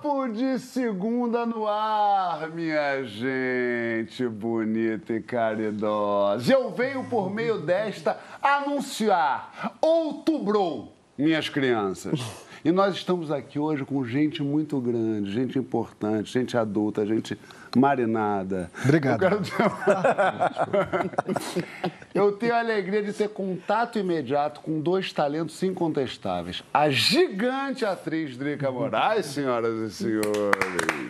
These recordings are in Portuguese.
Papo de segunda no ar, minha gente bonita e caridosa. Eu venho por meio desta anunciar outubro, minhas crianças. E nós estamos aqui hoje com gente muito grande, gente importante, gente adulta, gente marinada. Obrigado. Eu, quero... Eu tenho a alegria de ter contato imediato com dois talentos incontestáveis. A gigante atriz Drica Moraes, senhoras e senhores.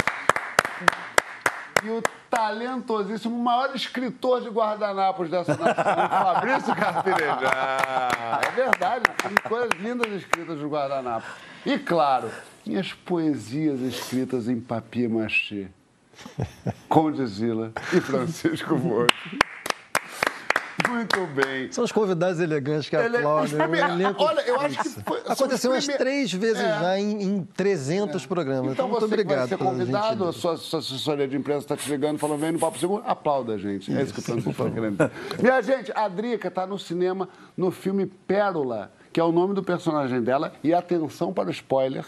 E o talentosíssimo, maior escritor de guardanapos dessa nação, Fabrício Carpinejar. É verdade, tem coisas lindas escritas de guardanapo. E, claro, minhas poesias escritas em papier machê. Condizila e Francisco Moura. Muito bem. São os convidados elegantes que Ele... aplaudem. Olha, eu acho que foi, Aconteceu umas três vezes é. já em, em 300 é. programas. Então, então muito obrigado. Você convidado, a sua, sua, assessoria de imprensa está te ligando, falando, vem no Papo Seguro, aplauda, gente. É isso que o Francisco está querendo. Minha gente, a Drica está no cinema no filme Pérola, que é o nome do personagem dela. E atenção para o spoiler,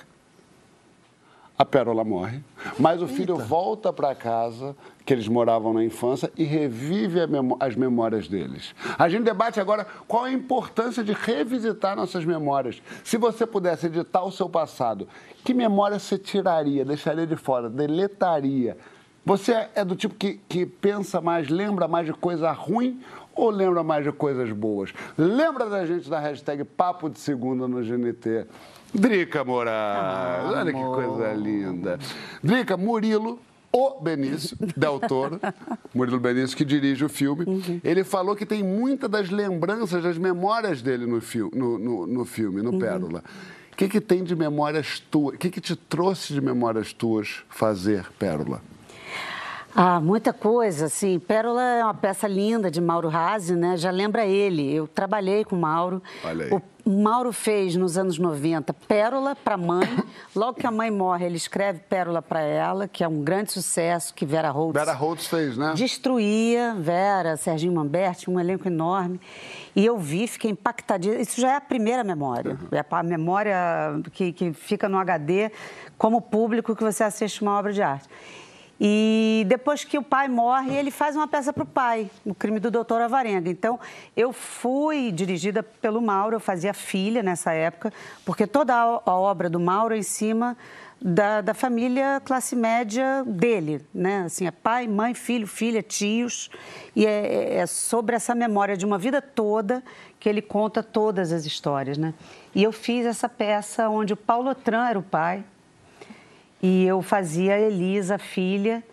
a Pérola morre, mas o filho Eita. volta para casa que eles moravam na infância e revive as memórias deles. A gente debate agora qual a importância de revisitar nossas memórias. Se você pudesse editar o seu passado, que memória você tiraria, deixaria de fora, deletaria? Você é do tipo que, que pensa mais, lembra mais de coisa ruim ou lembra mais de coisas boas? Lembra da gente da hashtag Papo de Segunda no GNT. Drica Moraes, ah, olha amor. que coisa linda. Drica, Murilo, o Benício Del Toro, Murilo Benício, que dirige o filme, uhum. ele falou que tem muitas das lembranças, das memórias dele no, fi no, no, no filme, no uhum. Pérola. O que, que tem de memórias tuas? O que, que te trouxe de memórias tuas fazer Pérola? Ah, muita coisa, assim. Pérola é uma peça linda de Mauro Razzi, né? Já lembra ele. Eu trabalhei com o Mauro. Olha aí. O Mauro fez nos anos 90 Pérola para a mãe. Logo que a mãe morre, ele escreve Pérola para ela, que é um grande sucesso que Vera Holtz. Vera Holtz fez, né? Destruía Vera, Serginho Mamberti, um elenco enorme. E eu vi, fiquei impactadíssima. Isso já é a primeira memória. Uhum. É a memória que, que fica no HD como público que você assiste uma obra de arte. E depois que o pai morre, ele faz uma peça para o pai, o crime do doutor Avarenga. Então, eu fui dirigida pelo Mauro, eu fazia filha nessa época, porque toda a obra do Mauro é em cima da, da família classe média dele, né? Assim, é pai, mãe, filho, filha, tios. E é, é sobre essa memória de uma vida toda que ele conta todas as histórias, né? E eu fiz essa peça onde o Paulo Otran era o pai, e eu fazia a Elisa, filha,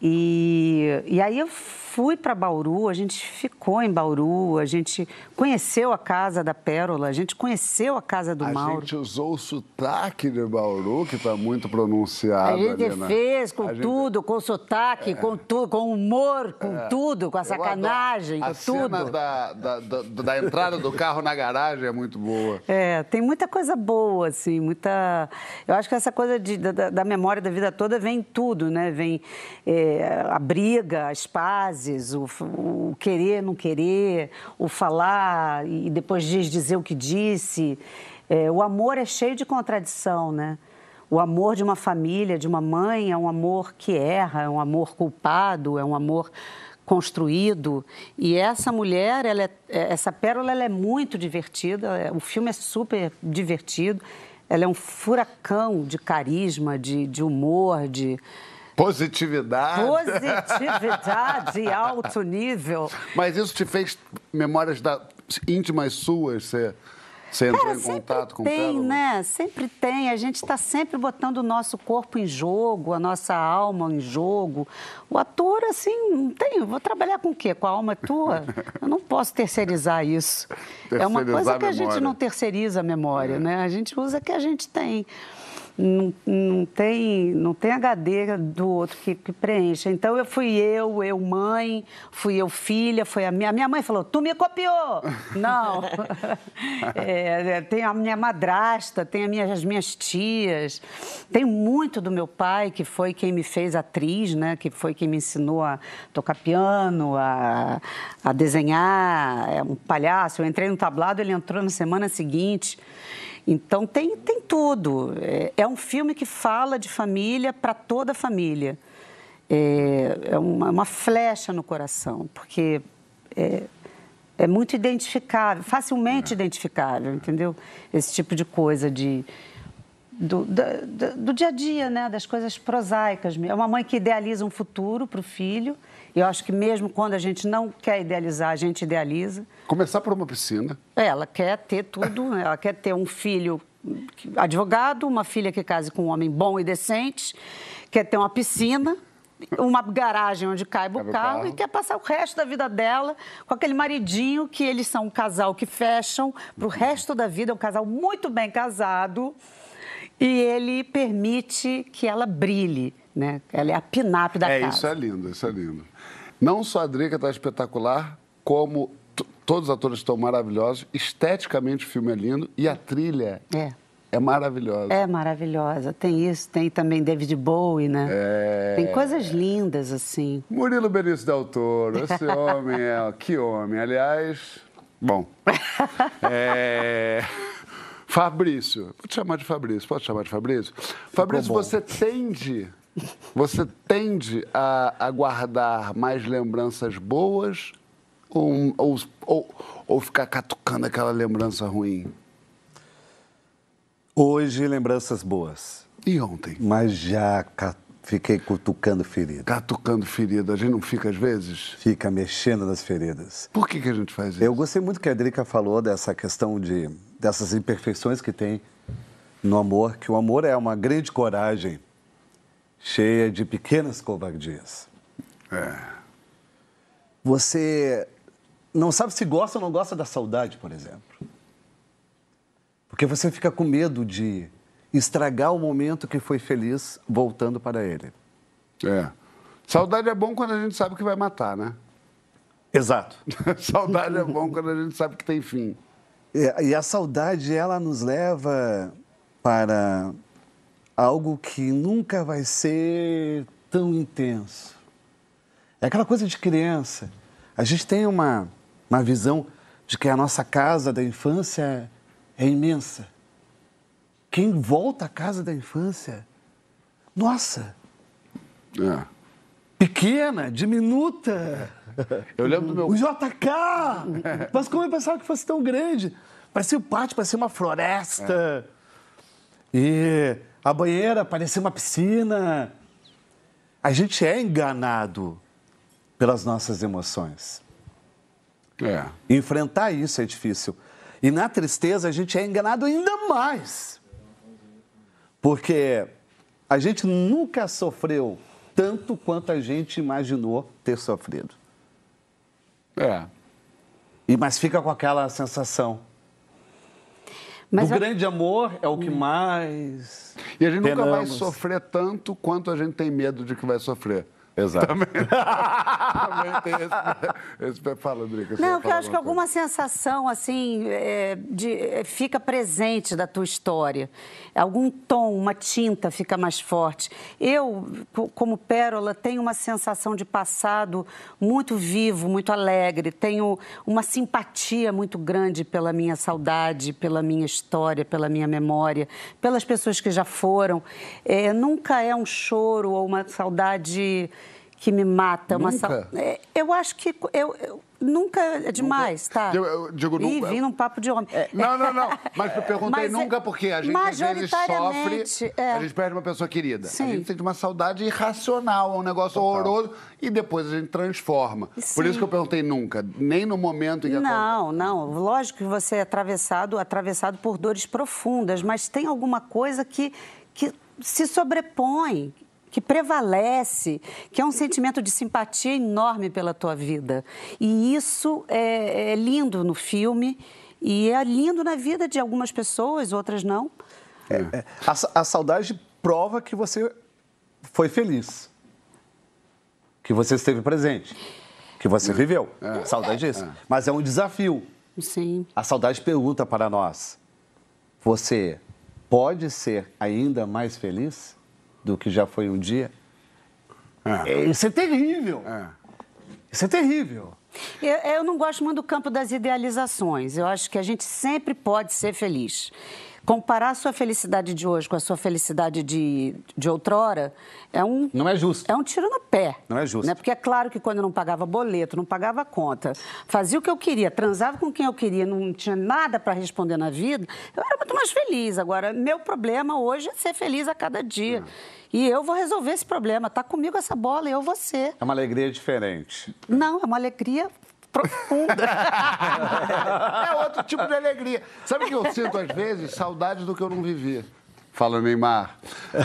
e, e aí eu fui para Bauru, a gente ficou em Bauru, a gente conheceu a casa da Pérola, a gente conheceu a casa do a Mauro. A gente usou o sotaque de Bauru, que está muito pronunciado. A gente ali, né? fez com tudo, com sotaque, é. com tudo, com humor, com é. tudo, com a sacanagem, com a tudo. A cena da, da, da, da, entrada do carro na garagem é muito boa. É, tem muita coisa boa, assim, muita... Eu acho que essa coisa de, da, da memória da vida toda vem tudo, né? Vem é, a briga, as pazes, o, o querer, não querer, o falar e depois diz dizer o que disse. É, o amor é cheio de contradição, né? O amor de uma família, de uma mãe, é um amor que erra, é um amor culpado, é um amor construído. E essa mulher, ela é, é essa pérola, ela é muito divertida. É, o filme é super divertido. Ela é um furacão de carisma, de, de humor, de, Positividade. Positividade, alto nível. Mas isso te fez memórias da, íntimas suas? Você, você entrou Cara, em contato com tem, Pérola? né? Sempre tem. A gente está sempre botando o nosso corpo em jogo, a nossa alma em jogo. O ator, assim, não tem. Vou trabalhar com o quê? Com a alma tua? Eu não posso terceirizar isso. Terceirizar é uma coisa que a, a gente não terceiriza a memória, é. né? A gente usa o que a gente tem não, não, tem, não tem HD do outro que, que, preencha. Então eu fui eu, eu mãe, fui eu filha, foi a minha, a minha mãe falou, tu me copiou! Não. é, é, tem a minha madrasta, tem a minha, as minhas tias, tem muito do meu pai, que foi quem me fez atriz, né? que foi quem me ensinou a tocar piano, a, a desenhar, é um palhaço. Eu entrei no tablado, ele entrou na semana seguinte. Então tem, tem tudo. É, é um filme que fala de família para toda a família. É, é uma, uma, flecha no coração, porque é, é muito identificável, facilmente é. identificável, entendeu? Esse tipo de coisa de do, do, do, dia a dia, né? das coisas prosaicas. É uma mãe que idealiza um futuro para o filho. E eu acho que mesmo quando a gente não quer idealizar, a gente idealiza. Começar por uma piscina. É, ela quer ter tudo. Né? ela quer ter um filho advogado, uma filha que case com um homem bom e decente, quer ter uma piscina uma garagem onde caiba o carro, carro, e quer passar o resto da vida dela com aquele maridinho que eles são um casal que fecham para o resto da vida, é um casal muito bem casado, e ele permite que ela brilhe, né? Ela é a pinap da é, casa. É, isso é lindo, isso é lindo. Não só a Drica está espetacular, como todos os atores estão maravilhosos, esteticamente o filme é lindo e a trilha é, é maravilhosa. É maravilhosa. Tem isso, tem também David Bowie, né? É... Tem coisas lindas, assim. Murilo Benício Del Toro, esse homem é... Que homem. Aliás, bom... é... Fabrício, vou te chamar de Fabrício, pode chamar de Fabrício? Fabrício, você tende, você tende a, a guardar mais lembranças boas ou, ou, ou, ou ficar catucando aquela lembrança ruim? Hoje, lembranças boas. E ontem? Mas já fiquei cutucando ferida. Catucando ferida. A gente não fica às vezes? Fica mexendo nas feridas. Por que, que a gente faz isso? Eu gostei muito que a Drica falou dessa questão de dessas imperfeições que tem no amor, que o amor é uma grande coragem cheia de pequenas covardias. É. Você não sabe se gosta ou não gosta da saudade, por exemplo. Porque você fica com medo de estragar o momento que foi feliz voltando para ele. É. Saudade é bom quando a gente sabe que vai matar, né? Exato. Saudade é bom quando a gente sabe que tem fim. E a saudade, ela nos leva para algo que nunca vai ser tão intenso. É aquela coisa de criança. A gente tem uma, uma visão de que a nossa casa da infância é imensa. Quem volta à casa da infância, nossa, é. pequena, diminuta. Eu lembro do meu. O JK! Mas como eu pensava que fosse tão grande? Parecia o pátio, parecia uma floresta. É. E a banheira parecia uma piscina. A gente é enganado pelas nossas emoções. É. Enfrentar isso é difícil. E na tristeza a gente é enganado ainda mais. Porque a gente nunca sofreu tanto quanto a gente imaginou ter sofrido. É. E, mas fica com aquela sensação. Mas o eu... grande amor é o que mais. E a gente nunca vai sofrer tanto quanto a gente tem medo de que vai sofrer. Exato. Também, também tem esse, esse fala, Drica. Não, que eu acho que alguma sensação, assim, é, de, é, fica presente da tua história. Algum tom, uma tinta fica mais forte. Eu, como Pérola, tenho uma sensação de passado muito vivo, muito alegre. Tenho uma simpatia muito grande pela minha saudade, pela minha história, pela minha memória, pelas pessoas que já foram. É, nunca é um choro ou uma saudade que me mata. Nunca? Uma sal... É, eu acho que eu, eu, nunca é demais, nunca. tá? Eu, eu digo Ih, vim num papo de homem. É, não, não, não. Mas eu perguntei Mas, nunca porque a gente às vezes sofre, é. a gente perde uma pessoa querida. Sim. A gente sente uma saudade irracional, um negócio Total. horroroso e depois a gente transforma. Sim. Por isso que eu perguntei nunca, nem no momento em que Não, não. Lógico que você é atravessado, atravessado por dores profundas, mas tem alguma coisa que que se sobrepõe, que prevalece, que é um sentimento de simpatia enorme pela tua vida. E isso é, é lindo no filme e é lindo na vida de algumas pessoas, outras não. É, é. A, a saudade prova que você foi feliz, que você esteve presente, que você viveu. É. Saudade disso. É. Mas é um desafio. Sim. A saudade pergunta para nós: você pode ser ainda mais feliz? Do que já foi um dia. É. é. Isso é terrível. É. Isso é terrível. Eu, eu, não gosto muito do campo das idealizações. Eu acho que a gente sempre pode ser feliz. Comparar a sua felicidade de hoje com a sua felicidade de, de outrora é um. Não é justo. É um tiro no pé. Não é justo. Né? Porque é claro que quando eu não pagava boleto, não pagava conta, fazia o que eu queria, transava com quem eu queria, não tinha nada para responder na vida, eu era muito mais feliz. Agora, meu problema hoje é ser feliz a cada dia. E eu vou resolver esse problema. Tá comigo essa bola, eu vou ser. É uma alegria diferente. Não, é uma alegria profunda. é outro tipo de alegria. Sabe o que eu sinto às vezes? Saudade do que eu não vivia. Fala, Neymar.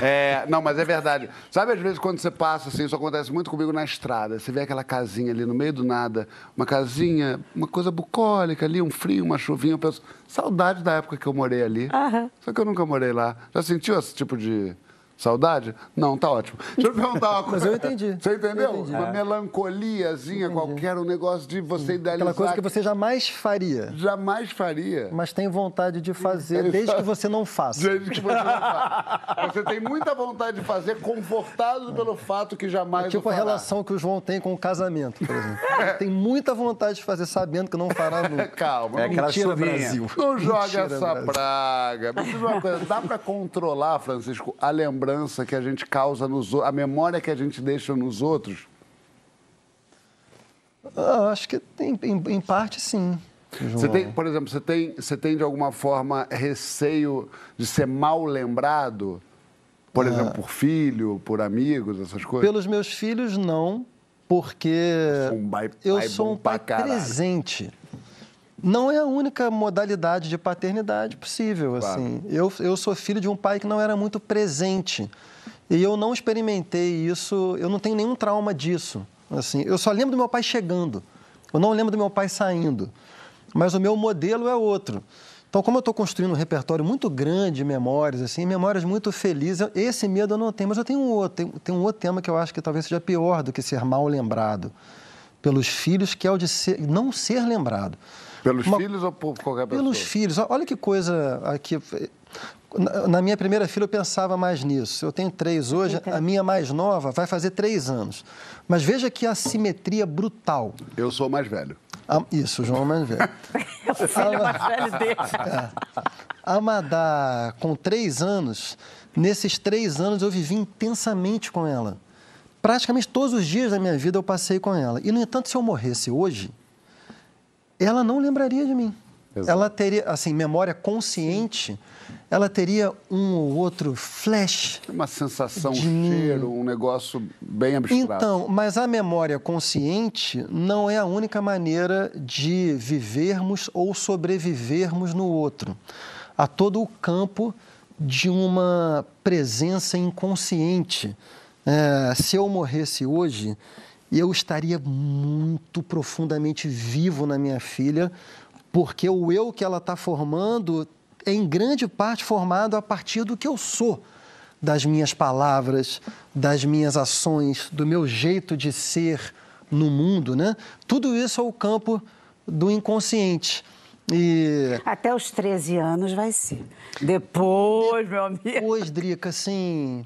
É, não, mas é verdade. Sabe, às vezes, quando você passa, assim, isso acontece muito comigo na estrada. Você vê aquela casinha ali no meio do nada, uma casinha, uma coisa bucólica ali, um frio, uma chuvinha. Eu penso, saudade da época que eu morei ali. Aham. Só que eu nunca morei lá. Já sentiu esse tipo de Saudade? Não, tá ótimo. Deixa eu perguntar uma coisa. Mas eu entendi. Você entendeu? Eu entendi. Uma É. melancoliazinha qualquer, um negócio de você idealizar. Aquela coisa que você jamais faria, jamais faria. mas tem vontade de fazer desde que você não faça. Desde que você não faz. Você tem muita vontade de fazer, confortado pelo fato que jamais É tipo a relação que o João tem com o casamento, por exemplo. Tem muita vontade de fazer sabendo que não fará nunca. Calma, É não, aquela Mentira. Brasil. não joga Mentira, essa Brasil. praga. Me diz uma coisa, dá pra controlar, Francisco, a lembrança que a gente causa nos outros, a memória que a gente deixa nos outros? Ah, acho que tem, em, em parte sim. Você tem, por exemplo, você tem, você tem de alguma forma receio de ser mal lembrado? Por exemplo, por filho, por amigos, essas coisas? Pelos meus filhos, não, porque Sou um pai- eu sou um pai presente. Não é a única modalidade de paternidade possível. Claro. Assim. Eu, eu sou filho de um pai que não era muito presente. E eu não experimentei isso, eu não tenho nenhum trauma disso. Assim, eu só lembro do meu pai chegando. Eu não lembro do meu pai saindo. Mas o meu modelo é outro. Então, como eu estou construindo um repertório muito grande de memórias, assim, memórias muito felizes, esse medo eu não tenho. Mas eu tenho um outro, tem, tem um outro tema que eu acho que talvez seja pior do que ser mal lembrado pelos filhos, que é o de ser- não ser lembrado. Pelos Uma- filhos ou por qualquer pessoa? Pelos filhos. Olha que coisa aqui. Na- minha primeira filha eu pensava mais nisso. Eu tenho três hoje, a minha mais nova vai fazer três anos. Mas veja que assimetria brutal. Eu sou o mais velho. Ah, Isso, o João é mais velho. É o filho mais velho dele. A Madá, com três anos, nesses três anos eu vivi intensamente com ela. Praticamente todos os dias da minha vida eu passei com ela. E, no entanto, se eu morresse hoje, ela não lembraria de mim. Exato. Ela teria, assim, memória consciente, ela teria um ou outro flash Uma sensação, um De mim. cheiro, um negócio bem abstrato. Então, mas a memória consciente não é a única maneira de vivermos ou sobrevivermos no outro. Há todo o campo de uma presença inconsciente. É, se eu morresse hoje, eu estaria muito profundamente vivo na minha filha, porque o eu que ela está formando é em grande parte formado a partir do que eu sou das minhas palavras, das minhas ações, do meu jeito de ser no mundo, né? Tudo isso é o campo do inconsciente. E Até os 13 anos vai ser. Depois, meu amigo, depois, Drica, assim,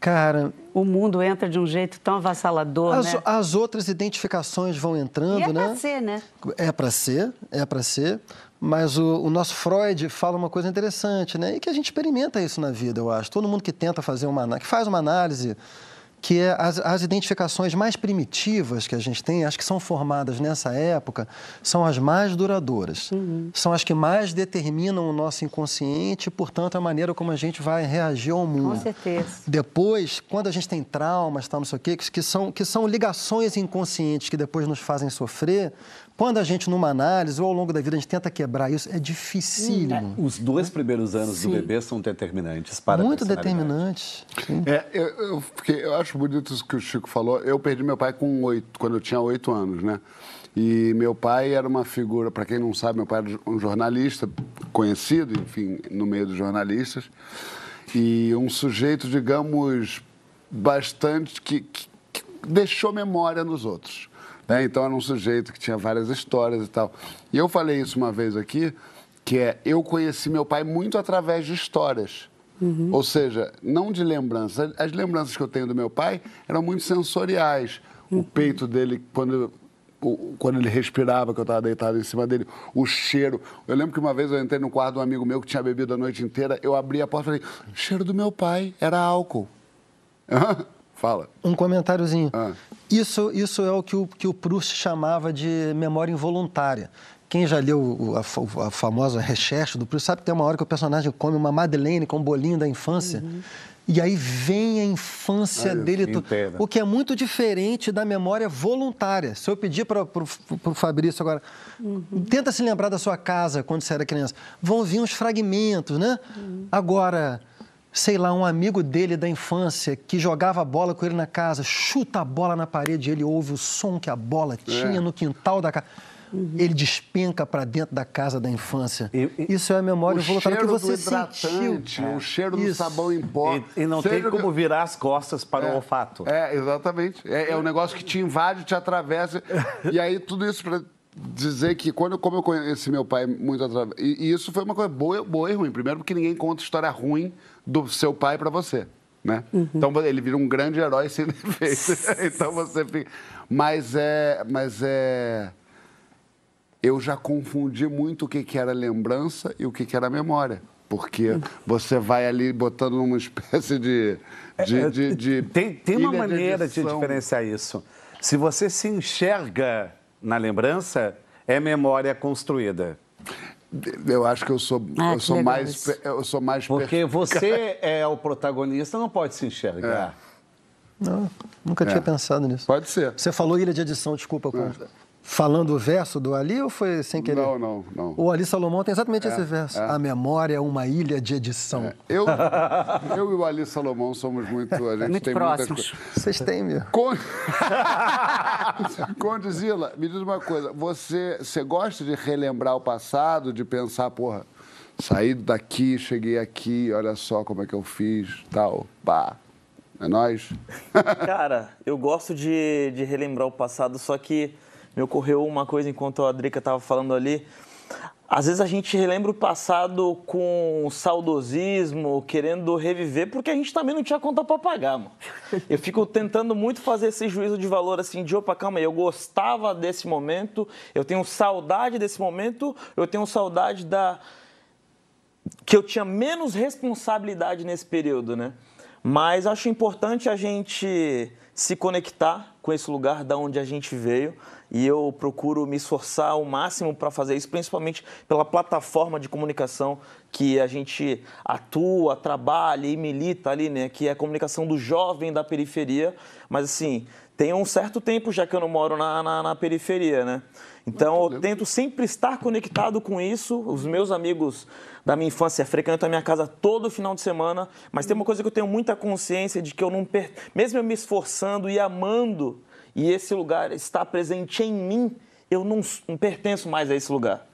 cara, o mundo entra de um jeito tão avassalador, as, né? as outras identificações vão entrando, E é né? pra ser, né? É para ser, é para ser. Mas o, o nosso Freud fala uma coisa interessante, né? E que a gente experimenta isso na vida, eu acho. Todo mundo que tenta fazer uma análise, que faz uma análise, que é as, as identificações mais primitivas que a gente tem, acho que são formadas nessa época, são as mais duradouras. São as que mais determinam o nosso inconsciente e, portanto, a maneira como a gente vai reagir ao mundo. Com certeza. Depois, quando a gente tem traumas, tal, não sei o quê, que, que são, que são ligações inconscientes que depois nos fazem sofrer, quando a gente, numa análise ou ao longo da vida, a gente tenta quebrar isso, é dificílimo. Os dois primeiros anos do bebê são determinantes para a Muito personalidade. determinantes. Sim. É, eu, eu, fiquei- eu acho bonito isso que o Chico falou. Eu perdi meu pai com oito, quando eu tinha oito anos, né? E meu pai era uma figura, para quem não sabe, meu pai era um jornalista conhecido, enfim, no meio dos jornalistas, e um sujeito, digamos, bastante que, que- que deixou memória nos outros. Né? Então era um sujeito que tinha várias histórias e tal. E eu falei isso uma vez aqui, que é eu conheci meu pai muito através de histórias. Ou seja, não de lembranças. As lembranças que eu tenho do meu pai eram muito sensoriais. O peito dele, quando quando ele respirava, que eu estava deitado em cima dele, o cheiro. Eu lembro que uma vez eu entrei no quarto de um amigo meu que tinha bebido a noite inteira, eu abri a porta e falei, cheiro do meu pai, era álcool. Fala. Um comentáriozinho. Ah. Isso, isso é o que, o que o Proust chamava de memória involuntária. Quem já leu a, a famosa recherche do Proust sabe que tem uma hora que o personagem come uma Madeleine com um bolinho da infância. E aí vem a infância Ah, dele. tu-. O que é muito diferente da memória voluntária. Se eu pedir para o Fabrício agora, tenta se lembrar da sua casa quando você era criança. Vão vir uns fragmentos, né? Agora, sei lá, um amigo dele da infância que jogava bola com ele na casa, chuta a bola na parede, ele ouve o som que a bola tinha no quintal da casa. Ele despenca para dentro da casa da infância. E- e- Isso é a memória o voluntária que você do sentiu. hidratante, o cheiro do Isso. sabão em pó. E, e não Seja tem o que- como virar as costas para o olfato. É, exatamente. É, é um negócio que te invade, te atravessa. E aí, tudo isso para dizer que, quando, como eu conheci meu pai muito através. E, e isso foi uma coisa boa, boa e ruim. Primeiro, porque ninguém conta história ruim do seu pai para você. Né? Então ele vira um grande herói sem defeito. então você fica. Mas é. Mas é. Eu já confundi muito o que, que era lembrança e o que, que era memória. Porque você vai ali botando numa espécie de. de, de, de É, Tem, tem uma maneira de edição. diferenciar isso. Se você se enxerga na lembrança, é memória construída. Eu acho que eu sou, Ah, eu sou mais, eu sou mais Porque você é o protagonista, não pode se enxergar. Não, nunca tinha pensado nisso. Pode ser. Você falou ilha de edição, desculpa. com- Falando o verso do Ali ou foi sem querer? Não, não, não. O Ali Salomão tem exatamente esse verso. A memória é uma ilha de edição. Eu, eu e o Ali Salomão somos muito. A gente Muito tem próximos. muitas coisas. Vocês têm mesmo. Con... Condizila, me diz uma coisa. Você, você gosta de relembrar o passado, de pensar, porra, saí daqui, cheguei aqui, olha só como é que eu fiz, tal, pá. É nóis? Cara, eu gosto de, de relembrar o passado, só que me ocorreu uma coisa enquanto a Drica estava falando ali. Às vezes a gente relembra o passado com saudosismo, querendo reviver, porque a gente também não tinha conta para pagar, mano. Eu fico tentando muito fazer esse juízo de valor assim, de opa, calma aí, eu gostava desse momento, eu tenho saudade desse momento, eu tenho saudade da, que eu tinha menos responsabilidade nesse período, né? Mas acho importante a gente se conectar com esse lugar da onde a gente veio e eu procuro me esforçar ao máximo para fazer isso, principalmente pela plataforma de comunicação que a gente atua, trabalha e milita ali, né? Que é a comunicação do jovem da periferia. Mas assim, tem um certo tempo já que eu não moro na, na, na periferia, né? Então eu tento sempre estar conectado com isso. Os meus amigos da minha infância frequentam a minha casa todo final de semana, mas tem uma coisa que eu tenho muita consciência de que eu não per... mesmo eu me esforçando e amando e esse lugar está presente em mim, eu não, não pertenço mais a esse lugar.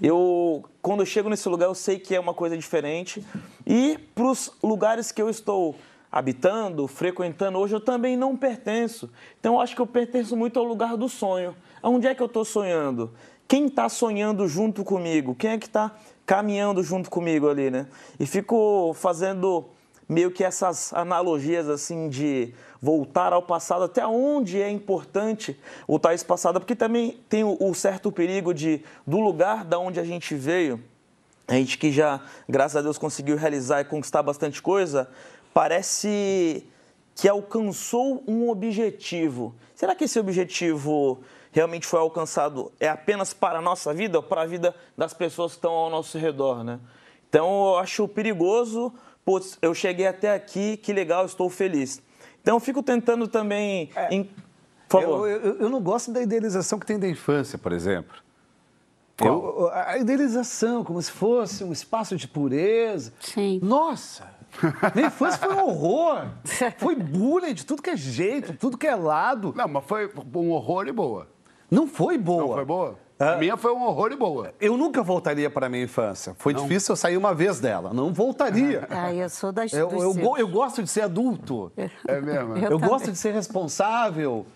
Eu, quando eu chego nesse lugar, eu sei que é uma coisa diferente. E para os lugares que eu estou habitando, frequentando hoje, eu também não pertenço. Então, eu acho que eu pertenço muito ao lugar do sonho. Aonde é que eu estou sonhando? Quem está sonhando junto comigo? Quem é que está caminhando junto comigo ali, né? E fico fazendo meio que essas analogias assim de voltar ao passado, até onde é importante voltar esse passado, porque também tem o, o certo perigo de do lugar da onde a gente veio, a gente que já, graças a Deus, conseguiu realizar e conquistar bastante coisa, parece que alcançou um objetivo. Será que esse objetivo realmente foi alcançado é apenas para a nossa vida ou para a vida das pessoas que estão ao nosso redor, né? Então eu acho perigoso, putz, eu cheguei até aqui, que legal, estou feliz. Então eu fico tentando também, em- por favor. Eu, eu- eu não gosto da idealização que tem da infância, por exemplo. Eu- a idealização, como se fosse um espaço de pureza. Sim. Nossa! Minha infância foi um horror. Foi bullying de tudo que é jeito, tudo que é lado. Não, mas foi um horror e boa. Não foi boa. Não foi boa? Ah. A minha foi um horror e boa. Eu nunca voltaria para a minha infância. Foi difícil eu sair uma vez dela. Não voltaria. Ah, eu sou das Eu, eu, eu gosto de ser adulto. É mesmo? Eu Eu, gosto de ser responsável.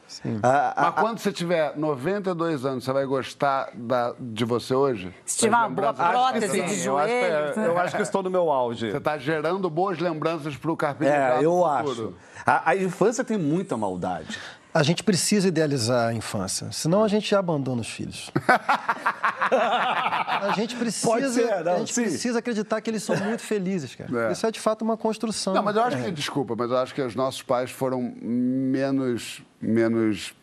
Ah, ah, Mas quando você tiver 92 anos, você vai gostar da- de você hoje? Se tiver uma boa prótese sim, de eu acho, que, joelho. é- eu acho que estou no meu auge. Você está gerando boas lembranças para o carpinteiro É, eu acho. A, a infância tem muita maldade. A gente precisa idealizar a infância, senão a gente abandona os filhos. a gente precisa, Pode ser, não, a gente sim. precisa acreditar que eles são muito felizes, cara. É. Isso é de fato uma construção. Não, mas eu acho É. que, desculpa, mas eu acho que os nossos pais foram menos, menos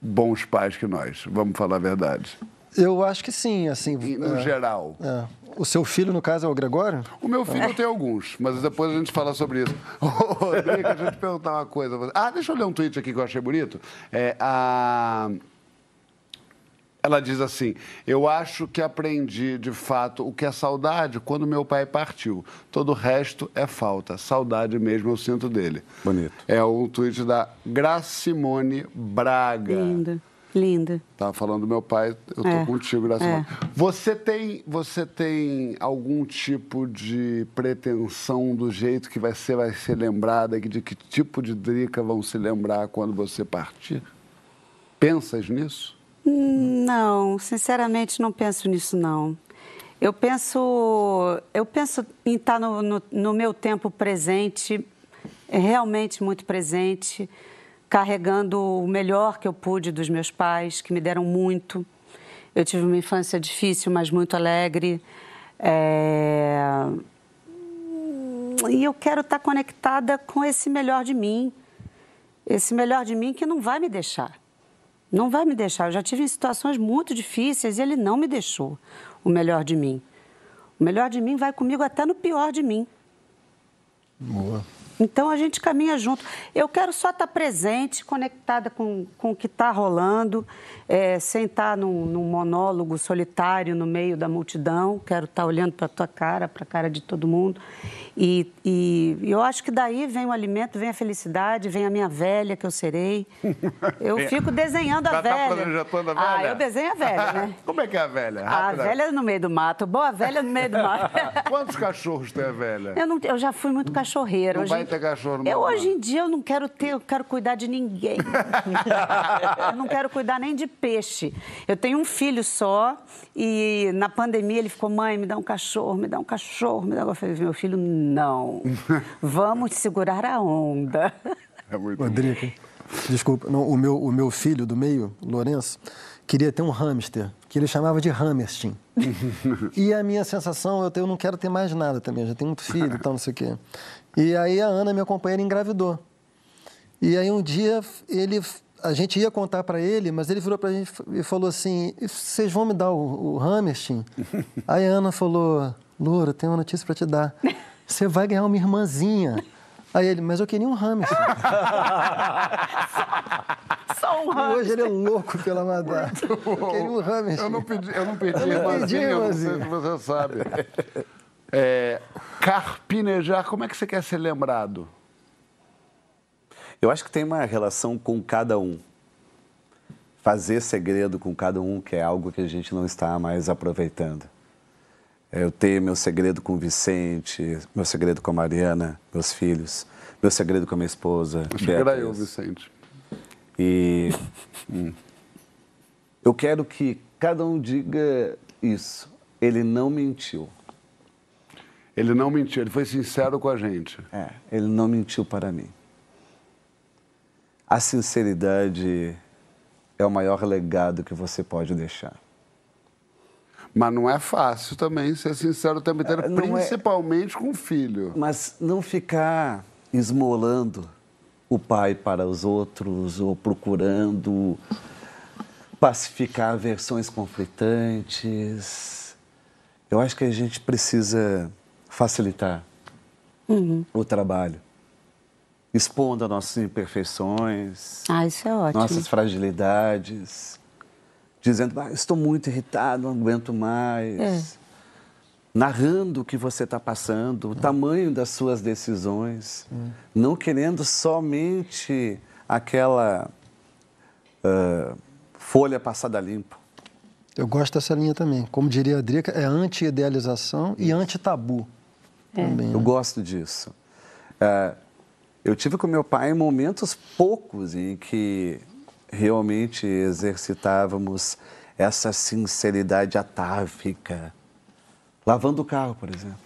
bons pais que nós, vamos falar a verdade. Eu acho que sim, assim. No é, geral. é. O seu filho, no caso, é o Gregório? O meu filho tem alguns, mas depois a gente fala sobre isso. Ô, Rodrigo, deixa eu te perguntar uma coisa. Ah, deixa eu ler um tweet aqui que eu achei bonito. É, a... Ela diz assim: Eu acho que aprendi de fato o que é saudade quando meu pai partiu. Todo o resto é falta. Saudade mesmo eu sinto dele. Bonito. É um tweet da Gracimone Braga. Linda, linda. Tava falando do meu pai, eu tô É, contigo, Gracimone. é. Você tem, você tem algum tipo de pretensão do jeito que vai ser, vai ser lembrada, de que tipo de Drica vão se lembrar quando você partir? Pensas nisso? Não, sinceramente não penso nisso não. Eu penso, eu penso em estar no, no, no meu tempo presente, realmente muito presente, carregando o melhor que eu pude dos meus pais, que me deram muito. Eu tive uma infância difícil, mas muito alegre. É, E eu quero estar conectada com esse melhor de mim. Esse melhor de mim que não vai me deixar. Não vai me deixar. Eu já tive situações muito difíceis e ele não me deixou o melhor de mim. O melhor de mim vai comigo até no pior de mim. Boa. Então a gente caminha junto. Eu quero só estar presente, conectada com, com o que está rolando, é, sem estar num, num monólogo solitário no meio da multidão. Quero estar olhando para a tua cara, para a cara de todo mundo. E, e eu acho que daí vem o alimento, vem a felicidade, vem a minha velha que eu serei. Eu fico desenhando a Já tá velha. a Ah, velha? eu desenho a velha, né? Como é que é a velha? A Rápida. velha no meio do mato. Boa velha no meio do mato. Quantos cachorros tem a velha? Eu, não, eu já fui muito cachorreira. Hoje em- ter cachorro Eu hoje em dia eu não quero ter, eu quero cuidar de ninguém. eu não quero cuidar nem de peixe. Eu tenho um filho só e na pandemia ele ficou, mãe, me dá um cachorro, me dá um cachorro, me dá um... Eu falei, meu filho, não. Vamos segurar a onda. É muito bom. Rodrigo, desculpa, não, o, meu, o meu filho do meio, Lourenço, queria ter um hamster, que ele chamava de Hammerstein. e a minha sensação, eu, eu não quero ter mais nada também, eu já tenho muito filho e tal, não sei o quê. E aí a Ana, minha companheira, engravidou. E aí um dia ele, a gente ia contar para ele, mas ele virou para a gente e falou assim: "E vocês vão me dar o, o Hammerstein? aí a Ana falou: Loura, tem uma notícia para te dar. Você vai ganhar uma irmãzinha. Aí ele, mas eu queria um Hammerstein. Só um hamster. hoje ele é louco pela Madá. Eu queria um. Eu não pedi, eu não pedi, Eu não pedi, irmãzinha. você sabe. É, carpinejar, como é que você quer ser lembrado? Eu acho que tem uma relação com cada um. Fazer segredo com cada um, que é algo que a gente não está mais aproveitando. É, Eu tenho meu segredo com o Vicente, meu segredo com a Mariana, meus filhos, meu segredo com a minha esposa. Acho que era eu, Vicente. E hum, eu quero que cada um diga isso. Ele não mentiu. Ele não mentiu, ele foi sincero com a gente. É, ele não mentiu para mim. A sinceridade é o maior legado que você pode deixar. Mas não é fácil também ser sincero o tempo inteiro, É, não é- principalmente com o filho. Mas não ficar esmolando o pai para os outros ou procurando pacificar versões conflitantes. Eu acho que a gente precisa facilitar o trabalho, expondo as nossas imperfeições, Ah, isso é ótimo. nossas fragilidades, dizendo, ah, estou muito irritado, não aguento mais. É. Narrando o que você está passando, o tamanho das suas decisões, não querendo somente aquela ah, folha passada limpo. Eu gosto dessa linha também. Como diria a Drica, é anti-idealização e anti-tabu. Também. Eu gosto disso. Ah, eu tive com meu pai momentos poucos em que realmente exercitávamos essa sinceridade atávica. Lavando o carro, por exemplo.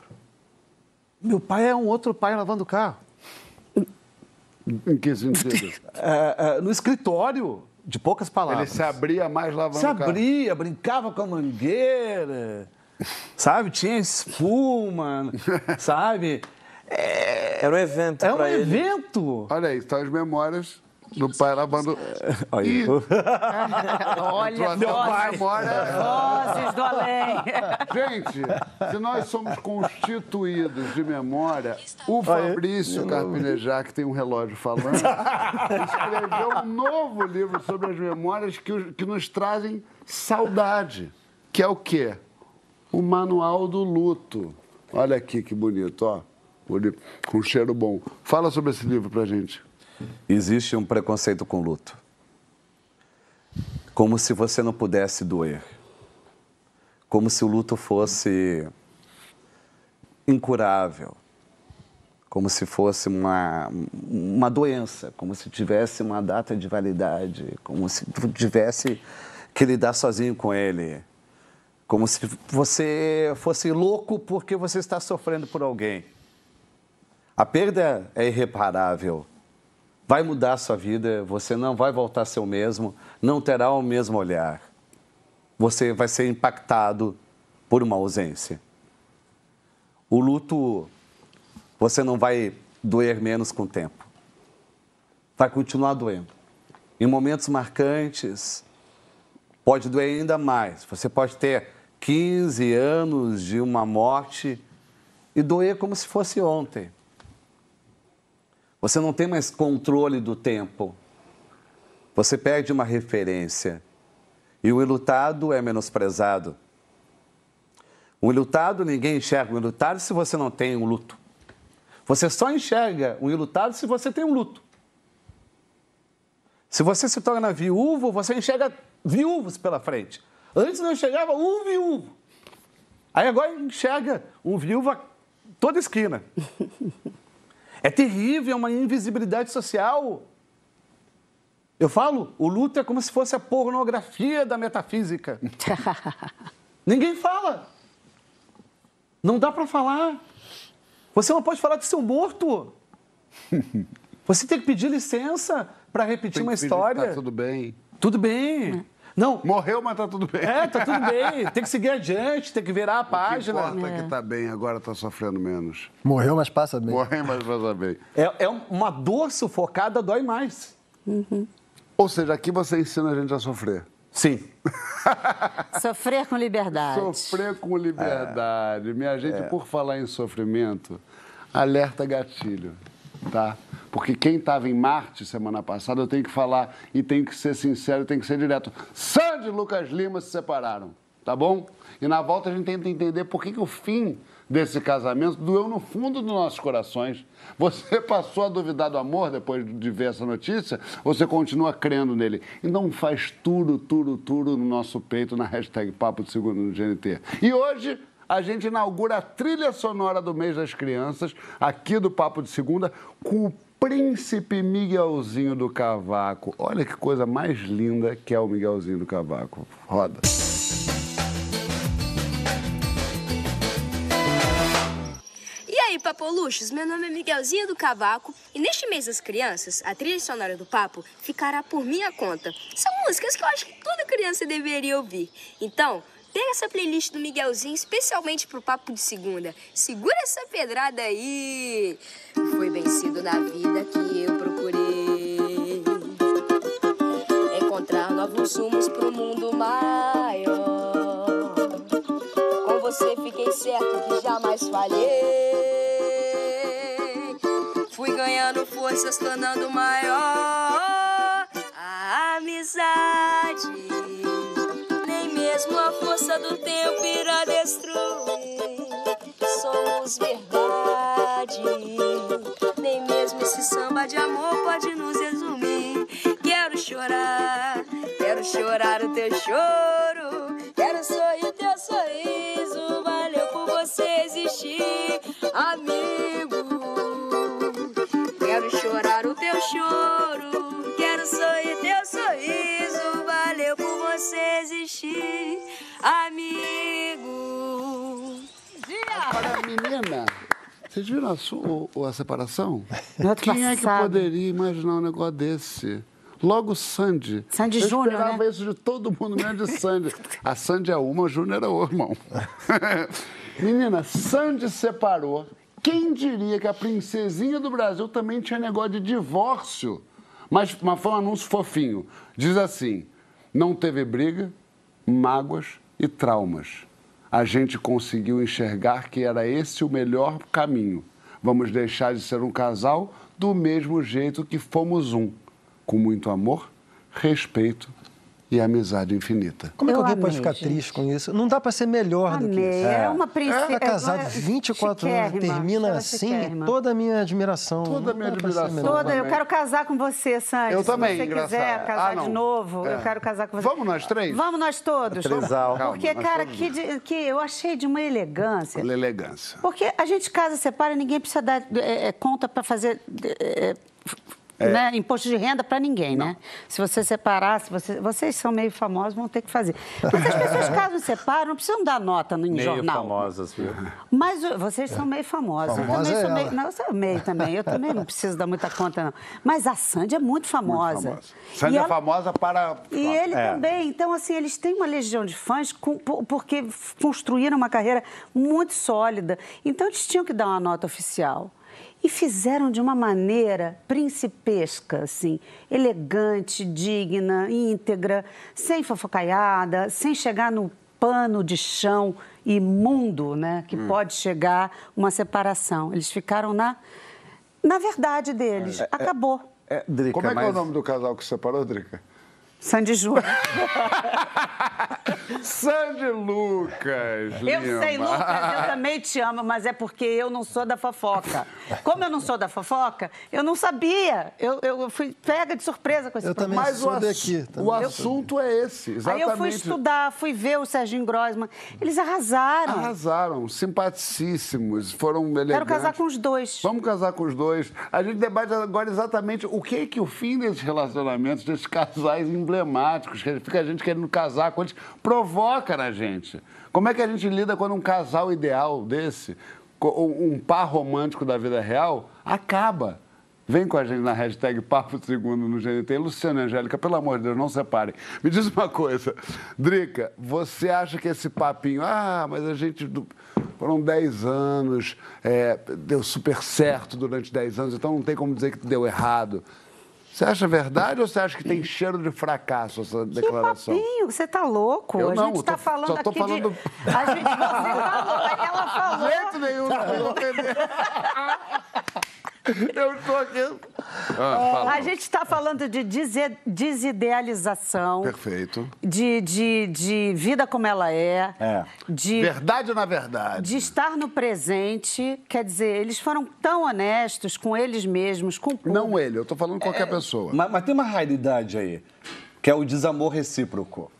Meu pai é um outro pai lavando o carro. Em que sentido? É, é, no escritório, de poucas Ele palavras. se abria mais lavando Se o carro. abria, brincava com a mangueira, sabe? Tinha espuma, sabe? É, Era um evento é um ele. evento. Olha aí, estão as memórias do pai lavando... Olha, Ih, Olha, entrou até uma vozes, memória... vozes do além. Gente, se nós somos constituídos de memória, o Fabrício Carpinejar, que tem um relógio falando, escreveu um novo livro sobre as memórias que, que nos trazem saudade, que é o quê? O Manual do Luto. Olha aqui que bonito, ó. Com cheiro bom. Fala sobre esse livro pra gente. Existe um preconceito com luto. Como se você não pudesse doer. Como se o luto fosse incurável. Como se fosse uma, uma doença, como se tivesse uma data de validade, como se tivesse que lidar sozinho com ele. Como se você fosse louco porque você está sofrendo por alguém. A perda é irreparável. Vai mudar a sua vida, você não vai voltar a ser o mesmo, não terá o mesmo olhar. Você vai ser impactado por uma ausência. O luto, você não vai doer menos com o tempo. Vai continuar doendo. Em momentos marcantes, pode doer ainda mais. Você pode ter 15 anos de uma morte e doer como se fosse ontem. Você não tem mais controle do tempo. Você perde uma referência. E o enlutado é menosprezado. O enlutado ninguém enxerga. O enlutado se você não tem um luto. Você só enxerga um enlutado se você tem um luto. Se você se torna viúvo, você enxerga viúvos pela frente. Antes não enxergava um viúvo. Aí agora enxerga um viúvo a toda esquina. É terrível, é uma invisibilidade social. Eu falo, o luto é como se fosse a pornografia da metafísica. Ninguém fala. Não dá para falar. Você não pode falar de seu morto. Você tem que pedir licença para repetir Tem uma pedir que história. Tá tudo bem. Tudo bem. Não, Morreu, mas tá tudo bem. é, tá tudo bem. Tem que seguir adiante, tem que virar a O que página. importa é que tá bem, agora tá sofrendo menos. Morreu, mas passa bem. Morreu, mas vai bem. É, é uma dor sufocada, dói mais. Ou seja, aqui você ensina a gente a sofrer. Sim. Sofrer com liberdade. Sofrer com liberdade. Minha gente, por falar em sofrimento, alerta gatilho, tá? Porque quem estava em Marte semana passada, eu tenho que falar e tenho que ser sincero, tenho que ser direto. Sandy e Lucas Lima se separaram, tá bom? E na volta a gente tenta entender por que, que o fim desse casamento doeu no fundo dos nossos corações. Você passou a duvidar do amor depois de ver essa notícia? Você continua crendo nele? Então faz tudo, tudo, tudo no nosso peito na hashtag Papo de Segundo no GNT. E hoje a gente inaugura a trilha sonora do mês das crianças, aqui do Papo de Segunda, com o Príncipe Miguelzinho do Cavaco. Olha que coisa mais linda que é o Miguelzinho do Cavaco. Roda. E aí, Papoluchos? Meu nome é Miguelzinho do Cavaco e neste mês das crianças, a trilha sonora do Papo ficará por minha conta. São músicas que eu acho que toda criança deveria ouvir. Então, pega essa playlist do Miguelzinho especialmente pro Papo de Segunda. Segura essa pedrada aí! Foi vencido na vida que eu procurei. Encontrar novos rumos pro mundo maior. Com você fiquei certo que jamais falhei. Fui ganhando forças, tornando maior a amizade. Mesmo a força do tempo irá destruir. Somos verdade. Nem mesmo esse samba de amor pode nos resumir. Quero chorar, quero chorar o teu choro. Quero sorrir teu sorriso. Valeu por você existir, amigo. Quero chorar o teu choro. Quero sorrir Vocês viram a, su- o- a separação? Quem é que poderia imaginar um negócio desse? Logo Sandy. Sandy Eu Júnior, esperava né? isso de todo mundo, menos de Sandy. A Sandy é uma, o Júnior é o irmão. Menina, Sandy separou. Quem diria que a princesinha do Brasil também tinha negócio de divórcio? Mas, mas foi um anúncio fofinho. Diz assim: não teve briga, mágoas e traumas. A gente conseguiu enxergar que era esse o melhor caminho. Vamos deixar de ser um casal do mesmo jeito que fomos um, com muito amor, respeito e amizade infinita. Como é que Eu alguém pode amei, ficar gente. triste com isso? Não dá para ser melhor do que Amei. isso. É uma princesa. Tá casado 24 anos, termina assim, toda a minha admiração. Toda a minha admiração. Toda, eu quero casar com você, Sandy. Eu Se também, você engraçado. quiser casar Ah, de novo, eu É. quero casar com você. Vamos nós três? Vamos nós todos. Trisal. Porque, Calma, cara, que, de- que eu achei de uma elegância. Pela elegância. Porque a gente casa, separa, ninguém precisa dar é, é, conta para fazer é, né, imposto de renda para ninguém, né? Se você separar, se você, vocês são meio famosos, vão ter que fazer. Mas as pessoas casam e separam, não precisam dar nota no em Meio jornal. famosas, viu? Mas vocês são meio famosos. Eu Famosa também é sou meio. ela. Não, eu sou meio também. Eu também não preciso dar muita conta, não. Mas a Sandy é muito famosa. Famosa. Sandy é ela- famosa para. e ele É. também. Então, assim, eles têm uma legião de fãs com- por- porque construíram uma carreira muito sólida. Então, eles tinham que dar uma nota oficial. E fizeram de uma maneira principesca, assim, elegante, digna, íntegra, sem fofocaiada, sem chegar no pano de chão imundo, né, Hum. que pode chegar uma separação. Eles ficaram na, na verdade deles. Acabou. É, Drica, Como é que é o nome do casal que separou, Drica? Sandy Júnior. Sandy Lucas. Eu Lima. sei, Lucas, eu também te amo, mas é porque eu não sou da fofoca. Como eu não sou da fofoca, eu não sabia. Eu, eu fui pega de surpresa com esse Eu também programa. Mas sou o, ass- daqui, também o assunto é esse, Aí exatamente. eu fui estudar, fui ver o Serginho Grossman. Eles arrasaram. Arrasaram, simpaticíssimos, foram elegantes. Quero casar com os dois. Vamos casar com os dois. A gente debate agora exatamente o que é que o fim desses relacionamentos, desses casais emblemáticos, que fica a gente querendo casar com eles, provoca na gente. Como é que a gente lida quando um casal ideal desse, um par romântico da vida real, acaba? Vem com a gente na hashtag Papo Segundo no GNT. Luciana Angélica, pelo amor de Deus, não separem. Me diz uma coisa, Drica, você acha que esse papinho, ah, mas a gente. Foram 10 anos, é, deu super certo durante 10 anos, então não tem como dizer que deu errado. Você acha verdade ou você acha que tem cheiro de fracasso essa Que declaração? papinho, você tá louco? Eu a não, gente está tô- falando só tô aqui falando- de... A gente, você falou, ela falou... De jeito nenhum, não vou entender. Eu estou aqui. Ah, fala. A gente está falando de desidealização. Perfeito. De, de, de vida como ela é. É. De, Verdade ou na verdade? de estar no presente. Quer dizer, eles foram tão honestos com eles mesmos, com o público. Não ele, eu estou falando qualquer pessoa. Mas, mas tem uma realidade aí, que é o desamor recíproco.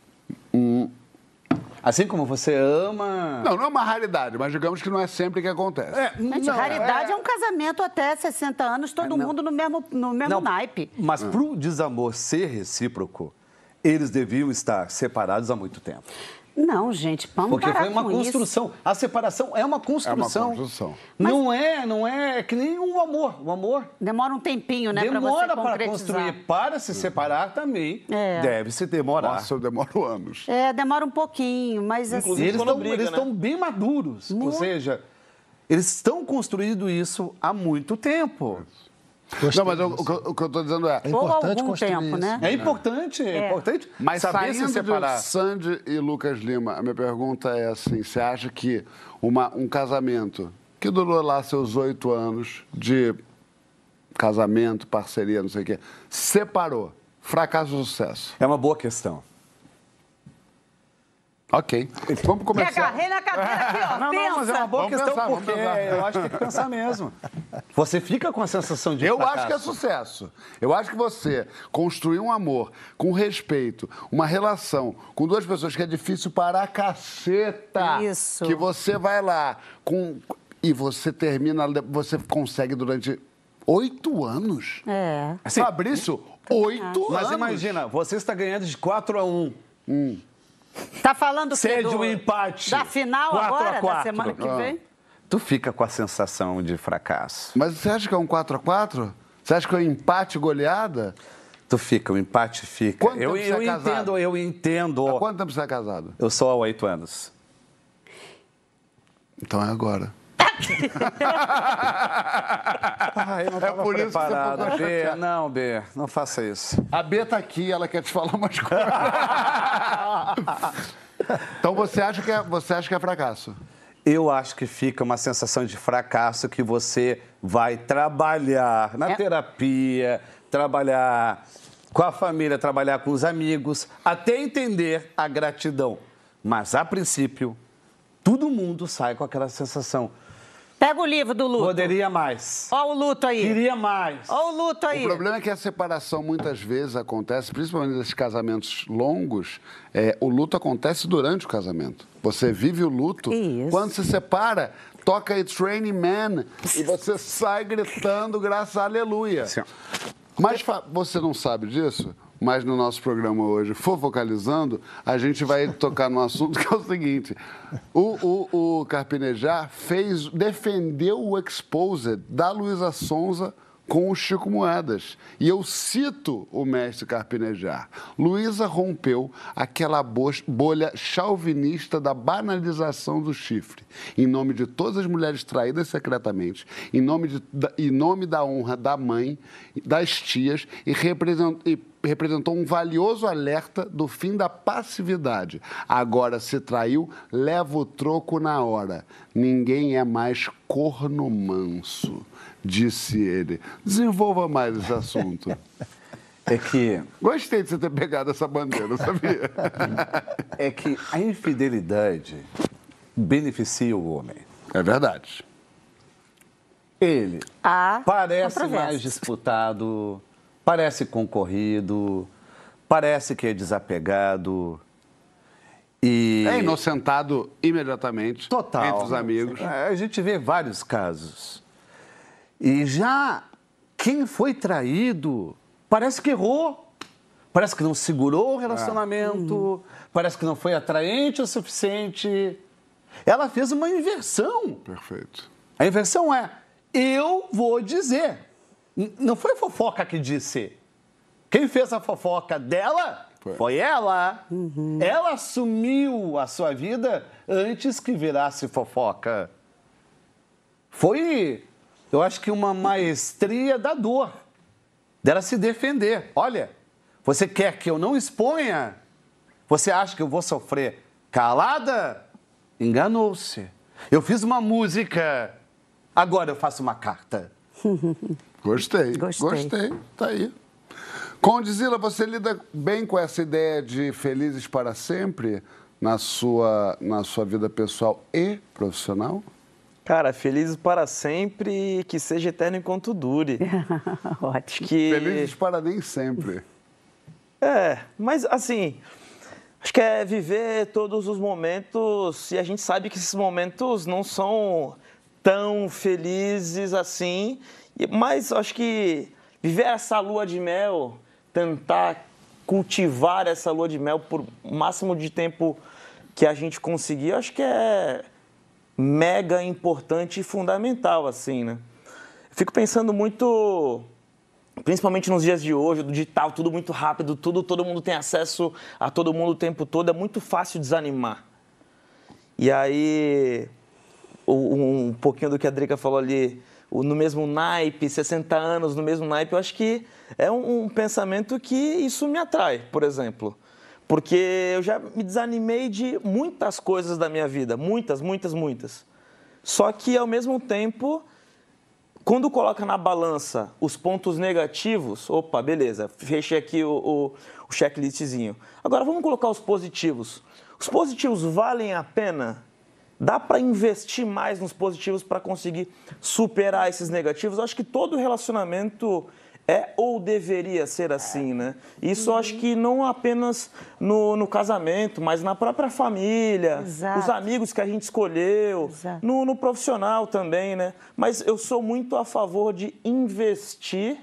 Assim como você ama. Não, não é uma raridade, mas digamos que não é sempre que acontece. Gente, raridade é... um casamento até 60 anos, todo mundo no mesmo, no mesmo naipe. Mas pro desamor ser recíproco, eles deviam estar separados há muito tempo. Não, gente, vamos Porque parar foi uma com isso. construção. A separação é uma construção. construção. Não é, não é que nem o amor. O amor Demora um tempinho, né, demora para construir. Para se separar também É. deve se demorar. Nossa, eu demoro anos. É, demora um pouquinho, mas assim... E eles quando estão briga, eles né? estão bem maduros. Ou seja, eles estão construindo isso há muito tempo. Não, mas eu- o, que eu- o que eu estou dizendo é. É importante algum tempo, isso. né? É importante, é, importante Mas saber se separar. de Sandy e Lucas Lima, a minha pergunta é assim: você acha que uma, um casamento que durou lá seus oito anos de casamento, parceria, não sei o quê, separou, fracasso ou sucesso? É uma boa questão. Ok. Vamos Me começar. agarrei na cadeira aqui, ó. Não, pensa. não, mas é uma boa Vamos questão pensar, vamos porque eu acho que tem que pensar mesmo. Você fica com a sensação de Eu fracasso. acho que é sucesso. Eu acho que você construir um amor com respeito, uma relação com duas pessoas que é difícil para a caceta. Isso. Que você vai lá com e você termina, você consegue durante oito anos. É. Assim, Fabrício, oito Mas anos. imagina, você está ganhando de 4 a 1. Tá falando do- um empate. Da final agora, da semana que Ah. vem? tu fica com a sensação de fracasso. Mas você acha que é um 4x4? Você acha que é um empate goleada? Tu fica, o empate fica. Quanto eu tempo você eu é casado? entendo, eu entendo. Há quanto tempo você é casado? Eu sou há oito anos. Então é agora. Ah, eu não É por isso que você preparado. ficou B, não, B, não faça isso. A B tá aqui, ela quer te falar umas coisas. então você acha que é, você acha que é fracasso? Eu acho que fica uma sensação de fracasso que você vai trabalhar na É. terapia, trabalhar com a família, trabalhar com os amigos, até entender a gratidão. Mas, a princípio, todo mundo sai com aquela sensação. Pega o livro do luto. Poderia mais. Ó o luto aí. Queria mais. Ó o luto aí. O problema é que a separação muitas vezes acontece, principalmente nesses casamentos longos, é, o luto acontece durante o casamento. Você vive o luto. Isso. Quando se separa, toca It's Raining Man e você sai gritando graças a aleluia. Sim. Mas você não sabe disso? Mas no nosso programa hoje, Fofocalizando, a gente vai tocar num assunto que é o seguinte: o, o, o Carpinejar fez, defendeu o Exposed da Luísa Sonza com o Chico Moedas. E eu cito o mestre Carpinejar. Luísa rompeu aquela bo- bolha chauvinista da banalização do chifre, em nome de todas as mulheres traídas secretamente, em nome, de, em nome da honra da mãe, das tias, e, e representou um valioso alerta do fim da passividade. Agora se traiu, leva o troco na hora. Ninguém é mais corno manso, disse ele. Desenvolva mais esse assunto. É que, Gostei de você ter pegado essa bandeira, sabia? é que a infidelidade beneficia o homem. É verdade. Ele Há parece mais disputado, parece concorrido, parece que é desapegado. E É inocentado imediatamente total entre os amigos. É, A gente vê vários casos. E já quem foi traído parece que errou. Parece que não segurou o relacionamento, parece que não foi atraente o suficiente. Ela fez uma inversão. Perfeito. A inversão é: eu vou dizer. Não foi a fofoca que disse. Quem fez a fofoca dela Foi. foi, ela. Ela assumiu a sua vida antes que virasse fofoca. Foi, eu acho que uma maestria da dor, dela se defender. Olha, você quer que eu não exponha? Você acha que eu vou sofrer calada? Enganou-se. Eu fiz uma música, agora eu faço uma carta. Gostei. Gostei. Gostei. Tá aí. Condizila, você lida bem com essa ideia de felizes para sempre na sua, na sua vida pessoal e profissional? Cara, felizes para sempre e que seja eterno enquanto dure. Ótimo. Que... Felizes para nem sempre. É, mas assim, acho que é viver todos os momentos e a gente sabe que esses momentos não são tão felizes assim, e- mas acho que viver essa lua de mel, tentar cultivar essa lua de mel por o máximo de tempo que a gente conseguir, acho que é mega importante e fundamental assim, né? Fico pensando muito principalmente nos dias de hoje, do digital, tudo muito rápido, tudo, todo mundo tem acesso a todo mundo o tempo todo, é muito fácil desanimar. E aí, um pouquinho do que a Drica falou ali, no mesmo naipe, 60 anos no mesmo naipe, eu acho que é um pensamento que isso me atrai, por exemplo. Porque eu já me desanimei de muitas coisas da minha vida, muitas, muitas, muitas. Só que, ao mesmo tempo, quando coloca na balança os pontos negativos, opa, beleza, fechei aqui o, o, o checklistzinho. Agora vamos colocar os positivos. Os positivos valem a pena? Dá para investir mais nos positivos para conseguir superar esses negativos? Eu acho que todo relacionamento é ou deveria ser assim, né? Isso eu acho que não apenas no, no casamento, mas na própria família, Exato. os amigos que a gente escolheu, no, no profissional também, né? Mas eu sou muito a favor de investir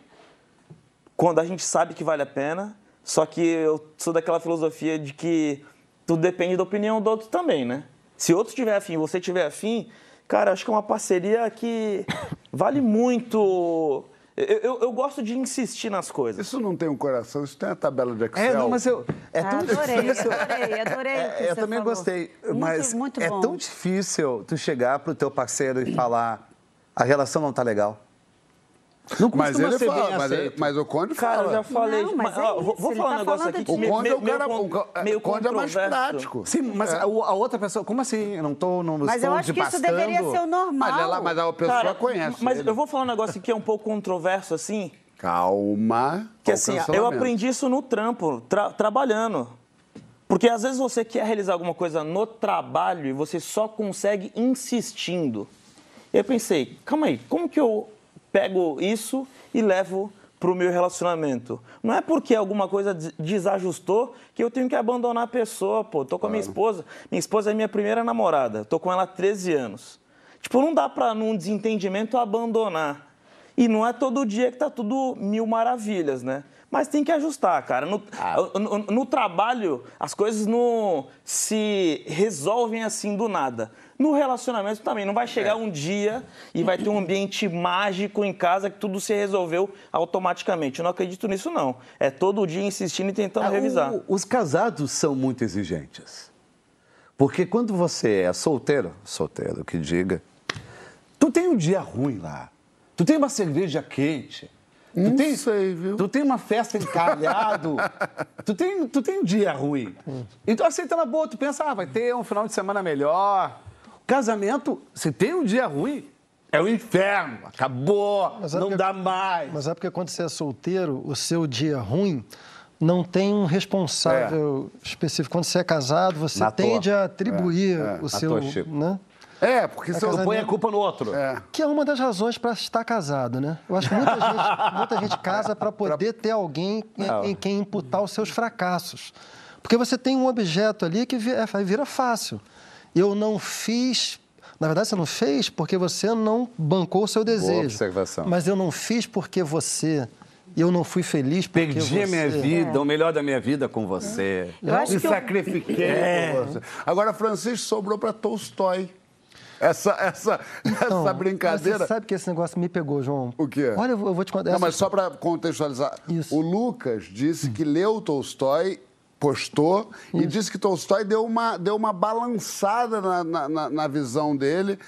quando a gente sabe que vale a pena. Só que eu sou daquela filosofia de que tudo depende da opinião do outro também, né? Se outro tiver afim e você tiver afim, Cara, acho que é uma parceria que vale muito. Eu, eu, eu gosto de insistir nas coisas. Isso não tem um coração, isso tem a tabela de Excel. É, não, mas eu. É Ah, tão adorei, difícil. adorei, adorei É, eu você também falou. gostei, Muito, mas muito é bom. tão difícil tu chegar pro teu parceiro e falar a relação não tá legal. Não Mas ele ser fala, mas, ele- mas o Conde Cara, fala. eu já falei. Não, mas é ó, isso, vou falar tá um negócio falando aqui O meio, Conde é, meio, o cara, meio, o Conde- meio o Conde é mais prático. Sim, mas É. a, a outra pessoa, como assim? Eu não tô não Mas estou eu acho que isso deveria ser o normal. Mas, ela, mas a pessoa Cara, conhece. Mas ele. eu vou falar um negócio que é um pouco controverso, assim. Calma. Que assim, eu aprendi isso no trampo, tra- trabalhando. Porque às vezes você quer realizar alguma coisa no trabalho e você só consegue insistindo. E eu pensei, calma aí, como que eu pego isso e levo pro meu relacionamento? Não é porque alguma coisa des- desajustou que eu tenho que abandonar a pessoa, pô. Tô com a minha esposa. Minha esposa é minha primeira namorada. Tô com ela há 13 anos. Tipo, não dá pra, num desentendimento, abandonar. E não é todo dia que tá tudo mil maravilhas, né? Mas tem que ajustar, cara. No, no- no trabalho, as coisas não se resolvem assim do nada. No relacionamento também. Não vai chegar um dia e vai ter um ambiente mágico em casa que tudo se resolveu automaticamente. Eu não acredito nisso, não. É todo dia insistindo e tentando Ah, o- revisar. os casados são muito exigentes. Porque quando você é solteiro, solteiro que diga, tu tem um dia ruim lá. Tu tem uma cerveja quente. Tu Não tem, sei, viu? Tu tem uma festa encalhado. tu, tem, tu tem um dia ruim. Então aceita na boa, tu pensa, ah, vai ter um final de semana melhor. Casamento, se tem um dia ruim, é o inferno. Acabou, Mas é não dá mais. Mas é porque quando você é solteiro, o seu dia ruim não tem um responsável específico. Quando você é casado, você Na tende toa. a atribuir É, é. o seu. toa, Chico. Né? É, porque se eu... casamento- Põe a culpa no outro. É. Que é uma das razões para estar casado, né? Eu acho que muita gente, muita gente casa para poder ter alguém em, em quem imputar os seus fracassos. Porque você tem um objeto ali que vi- é, vira fácil. Eu não fiz. Na verdade, você não fez porque você não bancou o seu desejo. observação. Mas eu não fiz porque você. Eu não fui feliz porque Perdi você. a minha vida, o melhor da minha vida com você. Eu acho Me que eu- sacrifiquei por você. Agora, Francisco sobrou para Tolstói. Essa, essa, Então, essa brincadeira. Você sabe que esse negócio me pegou, João? O quê? Olha, eu vou eu vou te contar. Não, essa- mas só para contextualizar. Isso. O Lucas disse que leu Tolstói, postou, e disse que Tolstói deu uma, deu uma balançada na, na, na- visão dele.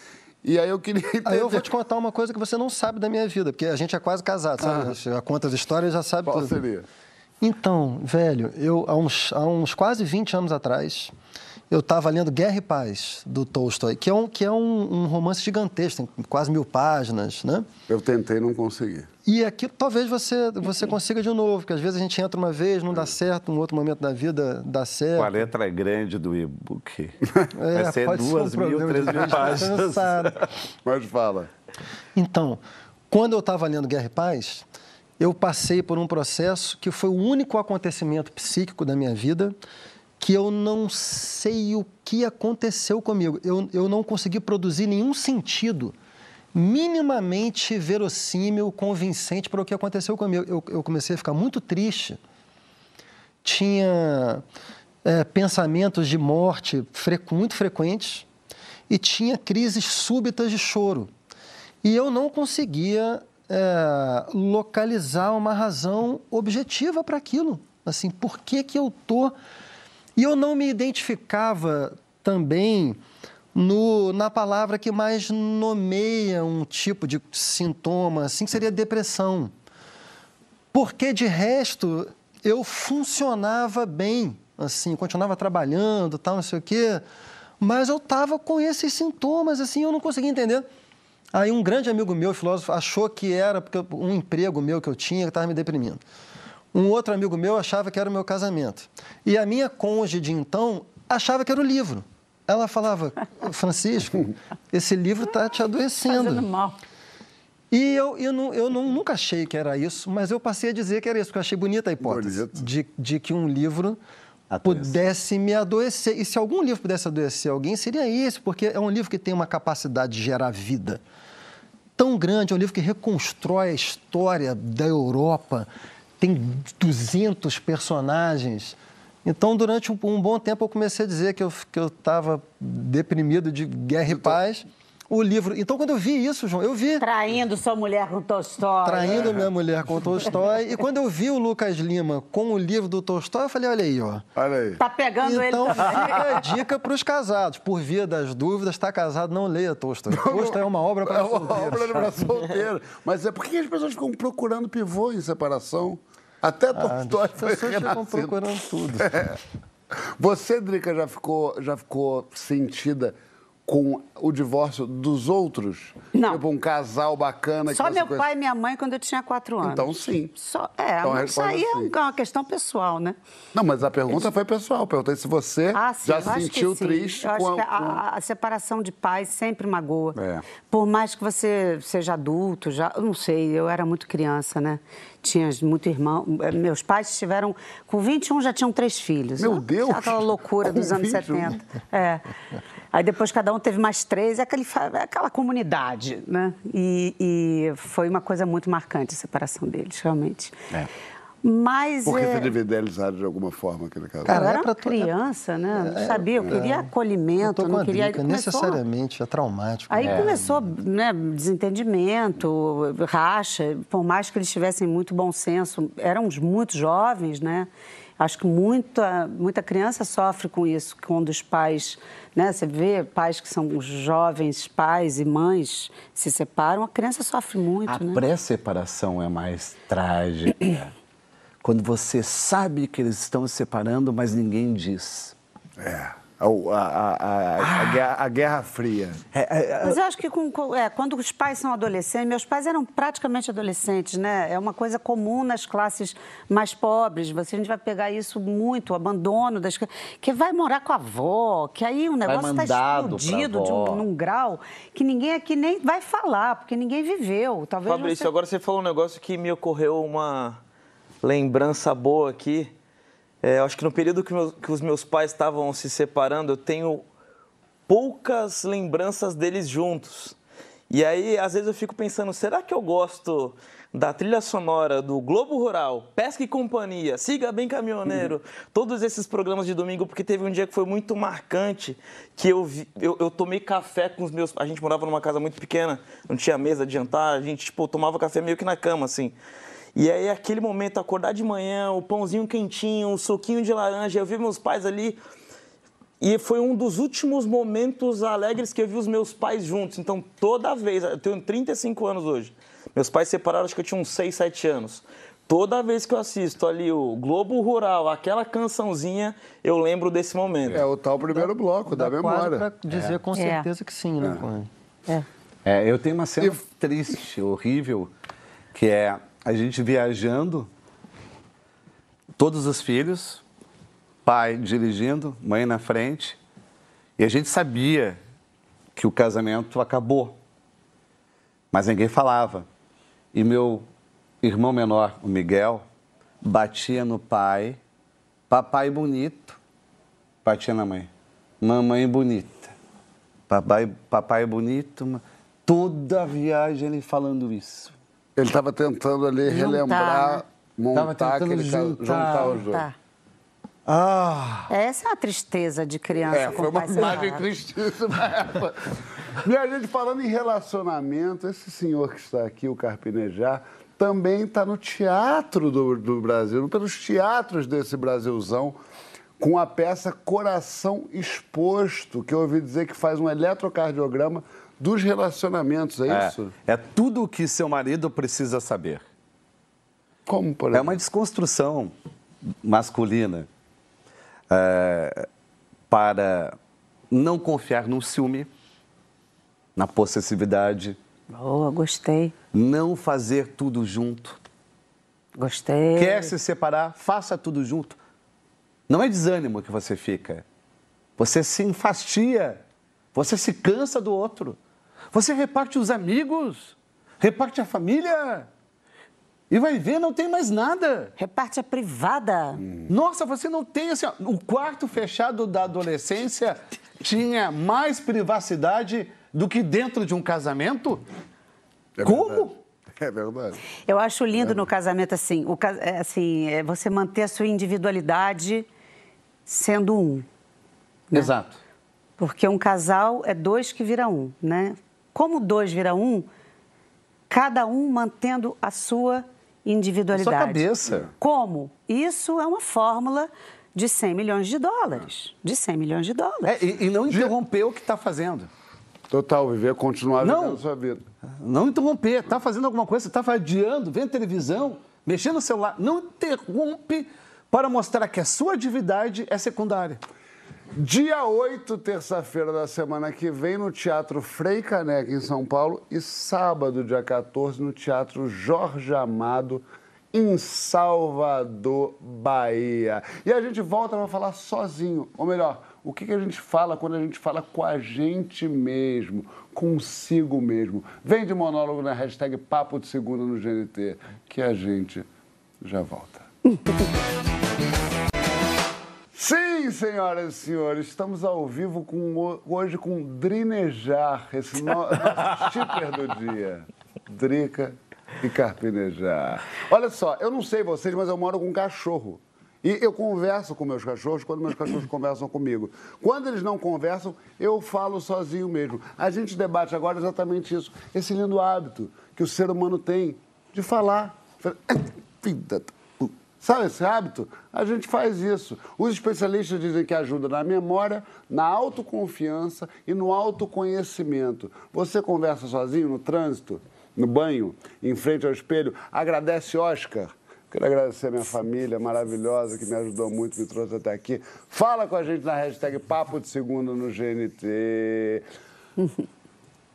E aí eu queria entender. Aí eu vou te contar uma coisa que você não sabe da minha vida, porque a gente é quase casado, sabe? Já conta as histórias já sabe Qual tudo. seria? Então, velho, eu há uns, há uns quase 20 anos atrás, eu estava lendo Guerra e Paz, do Tolstói, que é um, que é um, um romance gigantesco, tem quase mil páginas, né? Eu tentei não conseguir. E aqui talvez você, você consiga de novo, porque às vezes a gente entra uma vez, não dá certo, um outro momento da vida dá certo. Com a letra grande do e-book. É, Vai ser duas um mil, três mil gente, páginas. Mas fala. Então, quando eu estava lendo Guerra e Paz, eu passei por um processo que foi o único acontecimento psíquico da minha vida que eu não sei o que aconteceu comigo. Eu, eu não consegui produzir nenhum sentido minimamente verossímil, convincente para o que aconteceu comigo. Eu, eu comecei a ficar muito triste. Tinha é, pensamentos de morte frequ- muito frequentes e tinha crises súbitas de choro. E eu não conseguia é, localizar uma razão objetiva para aquilo. Assim, por que, que eu tô. E eu não me identificava também no, na palavra que mais nomeia um tipo de sintoma, assim, que seria depressão. Porque, de resto, eu funcionava bem, assim, continuava trabalhando, tal, não sei o quê, mas eu estava com esses sintomas, assim, eu não conseguia entender. Aí um grande amigo meu, filósofo, achou que era porque um emprego meu que eu tinha que estava me deprimindo. Um outro amigo meu achava que era o meu casamento. E a minha cônjuge então achava que era o livro. Ela falava, Francisco, esse livro está te adoecendo. Fazendo mal. E eu, eu, não, eu não- nunca achei que era isso, mas eu passei a dizer que era isso, porque eu achei bonita a hipótese de, de que um livro Adoece. pudesse me adoecer. E se algum livro pudesse adoecer alguém, seria esse, porque é um livro que tem uma capacidade de gerar vida tão grande, é um livro que reconstrói a história da Europa, tem 200 personagens. Então, durante um, um bom tempo, eu comecei a dizer que eu que eu estava deprimido de guerra e paz. o livro. Então, quando eu vi isso, João, eu vi. Traindo sua mulher com Tolstói. Traindo minha mulher com Tolstói. E quando eu vi o Lucas Lima com o livro do Tolstói, eu falei: olha aí, ó. Olha aí. Tá pegando Então ele também. fica a dica para os casados. Por via das dúvidas, está casado, não leia Tolstói. Tolstói é uma obra para É uma solteiros. obra para solteiro. Mas é por que as pessoas ficam procurando pivô em separação? Até Ah, Tolstói as foi pessoas ficam renascido. procurando tudo. Você, Drica, já ficou, já ficou sentida com o divórcio dos outros? Não. Tipo um casal bacana Só meu conhece- pai e minha mãe quando eu tinha quatro anos. Então, sim. Só, é, Então, isso resposta aí é é uma questão pessoal, né? Não, mas a pergunta foi pessoal. Perguntei se você Ah, sim, já que sentiu triste Eu com a... a, com- a- a separação de pais sempre magoa. É. Por mais que você seja adulto, já, eu não sei, eu era muito criança, né? Tinha muito irmão. eh, Meus pais tiveram. Com 21 já tinham três filhos. Meu? Deus! Aquela loucura dos Com anos 21. 70. É. Aí depois cada um teve mais três, é aquele, é aquela comunidade, né? E, e foi uma coisa muito marcante a separação deles, realmente. É. Mas. Porque é, idealizar de alguma forma aquele casal. Cara, eu é era pra uma criança, né? Não sabia, eu queria Eu acolhimento, com não queria. Drica, começou- necessariamente, é traumático. Aí É. começou, né, desentendimento, racha, por mais que eles tivessem muito bom senso, eram muito jovens, né? Acho que muita, muita criança sofre com isso, quando os pais, né? Você vê pais que são jovens, pais e mães se separam, a criança sofre muito, A né? pré-separação é mais trágica. Quando você sabe que eles estão se separando, mas ninguém diz. É. A, a, a, a- a guerra, Fria. É, é, é, Mas eu acho que é, quando os pais são adolescentes, meus pais eram praticamente adolescentes, né? É uma coisa comum nas classes mais pobres. Você, a gente vai pegar isso muito, o abandono das crianças, que vai morar com a avó, que aí o negócio está explodido de um, num grau que ninguém aqui nem vai falar, porque ninguém viveu. Talvez Fabrício, você... agora você falou um negócio que me ocorreu uma lembrança boa aqui. É, eu acho que no período que, meus- que os meus pais estavam se separando, eu tenho poucas lembranças deles juntos. E aí, às vezes, eu fico pensando, será que eu gosto da trilha sonora do Globo Rural, Pesca e Companhia, Siga Bem Caminhoneiro, todos esses programas de domingo, porque teve um dia que foi muito marcante, que eu, vi- eu, eu tomei café com os meus... A gente morava numa casa muito pequena, não tinha mesa de jantar, a gente, tipo, tomava café meio que na cama, assim. E aí, aquele momento, acordar de manhã, o pãozinho quentinho, o suquinho de laranja, eu vi meus pais ali... E foi um dos últimos momentos alegres que eu vi os meus pais juntos. Então, toda vez, eu tenho 35 anos hoje. Meus pais se separaram, acho que eu tinha uns 6, 7 anos. Toda vez que eu assisto ali o Globo Rural, aquela cançãozinha, eu lembro desse momento. É o tal primeiro bloco da, memória. para dizer com É. certeza que sim, né? Cone? É. É, eu tenho uma cena triste, horrível, que é a gente viajando, todos os filhos, pai dirigindo, mãe na frente, e a gente sabia que o casamento acabou, mas ninguém falava. E meu irmão menor, o Miguel, batia no pai, papai bonito, batia na mãe, mamãe bonita. Papai, papai bonito, toda a viagem ele falando isso. Ele estava tentando ali Juntar, relembrar, né? montar aquele juntar. juntar os dois. Tá. Ah! Essa é a tristeza de criança É, com foi uma imagem tristíssima. Minha gente, falando em relacionamento, esse senhor que está aqui, o Carpinejar, também está no teatro do, do Brasil, pelos teatros desse Brasilzão, com a peça Coração Exposto, que eu ouvi dizer que faz um eletrocardiograma dos relacionamentos, é, É, isso? é tudo o que seu marido precisa saber. Como, por É exemplo? uma desconstrução masculina é, para não confiar no ciúme, na possessividade, Boa, gostei. não fazer tudo junto. Gostei. Quer se separar, faça tudo junto. Não é desânimo que você fica. Você se enfastia. Você se cansa do outro. Você reparte os amigos, reparte a família. E vai ver, não tem mais nada. Reparte a privada. Nossa, você não tem assim. ó, O quarto fechado da adolescência tinha mais privacidade do que dentro de um casamento? É Como? É verdade. Eu acho lindo no casamento assim, o, é, assim é você manter a sua individualidade sendo um. Exato. Porque um casal é dois que vira um, né? Como dois vira um, cada um mantendo a sua individualidade. Sua cabeça. Como? Isso é uma fórmula de 100 milhões de dólares. De 100 milhões de dólares. É, e, e não interromper o que está fazendo. Total, viver, continuar Não. vivendo a sua vida. Não interromper. Está fazendo alguma coisa, está adiando, vendo televisão, mexendo no celular. Não interrompe para mostrar que a sua atividade é secundária. Dia 8, terça-feira da semana que vem, no Teatro Frei Caneca, em São Paulo. E sábado, dia 14, no Teatro Jorge Amado, em Salvador, Bahia. E a gente volta para falar sozinho. Ou melhor, o que, que a gente fala quando a gente fala com a gente mesmo, consigo mesmo. Vem de monólogo na hashtag Papo de Segunda no GNT, que a gente já volta. Sim, senhoras e senhores, estamos ao vivo com, hoje com Drinejar, esse no, nosso shipper do dia. Drica e Carpinejar. Olha só, eu não sei vocês, mas eu moro com um cachorro. E eu converso com meus cachorros quando meus cachorros conversam comigo. Quando eles não conversam, eu falo sozinho mesmo. A gente debate agora exatamente isso. Esse lindo hábito que o ser humano tem de falar. Vida. Sabe esse hábito? A gente faz isso. Os especialistas dizem que ajuda na memória, na autoconfiança e no autoconhecimento. Você conversa sozinho no trânsito, no banho, em frente ao espelho, agradece Oscar. Quero agradecer a minha família maravilhosa que me ajudou muito, me trouxe até aqui. Fala com a gente na hashtag Papo de Segunda no GNT.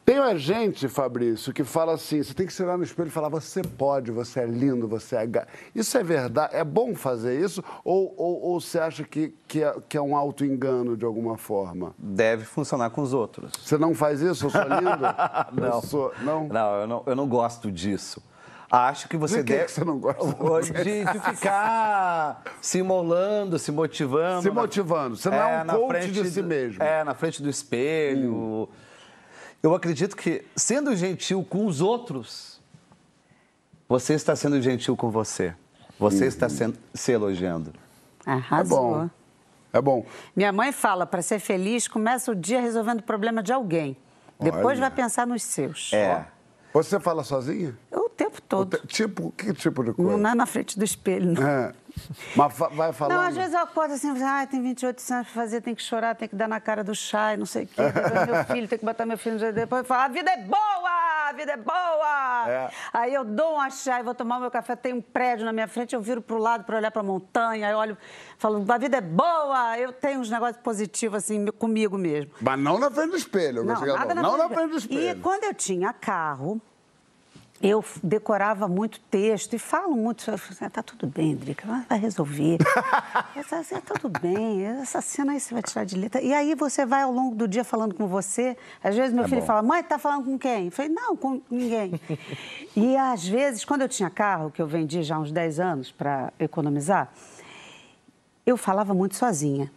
Tem a gente, Fabrício, que fala assim: você tem que se olhar no espelho e falar, você pode, você é lindo, você é. ga-". Isso é verdade? É bom fazer isso? Ou, ou, ou você acha que, que, é, que é um auto-engano de alguma forma? Deve funcionar com os outros. Você não faz isso? Eu sou lindo? Não. Eu sou, não? Não, eu não, eu não gosto disso. Acho que você De que deve. que você não gosta? De, de ficar se imolando, se motivando. Se motivando. Você não é um na coach frente de si mesmo. É, na frente do espelho. Hum. Eu acredito que, sendo gentil com os outros, você está sendo gentil com você. Você está sendo, se elogiando. É Arrasou. bom. É bom. Minha mãe fala, para ser feliz, começa o dia resolvendo o problema de alguém. Depois Olha. vai pensar nos seus. É. Você fala sozinha? Eu o tempo todo. Tipo, que tipo de coisa? Não é na frente do espelho, não. É. Mas vai falando. Não, às vezes eu acordo assim, ah, tem 28 anos pra fazer, tem que chorar, tem que dar na cara do chá e não sei o quê. Meu filho, tem que botar meu filho no. Depois eu falo, a vida é boa, a vida é boa. É. Aí eu dou um chá e vou tomar meu café, tem um prédio na minha frente, eu viro pro lado para olhar pra montanha, aí eu olho, falo, a vida é boa. Eu tenho uns negócios positivos assim comigo mesmo. Mas não na frente do espelho. Não, nada na não na frente do E espelho. quando eu tinha carro, eu decorava muito texto e falo muito. Eu falei, tá tudo bem, Drica, vai- resolver. Essa, essa- tá tudo bem, essa cena aí você vai tirar de letra. E aí você vai ao longo do dia falando com você. Às vezes meu filho fala, mãe, tá falando com quem? Eu falei, não, com ninguém. e às vezes, quando eu tinha carro, que eu vendi já há uns 10 anos para economizar, eu falava muito sozinha.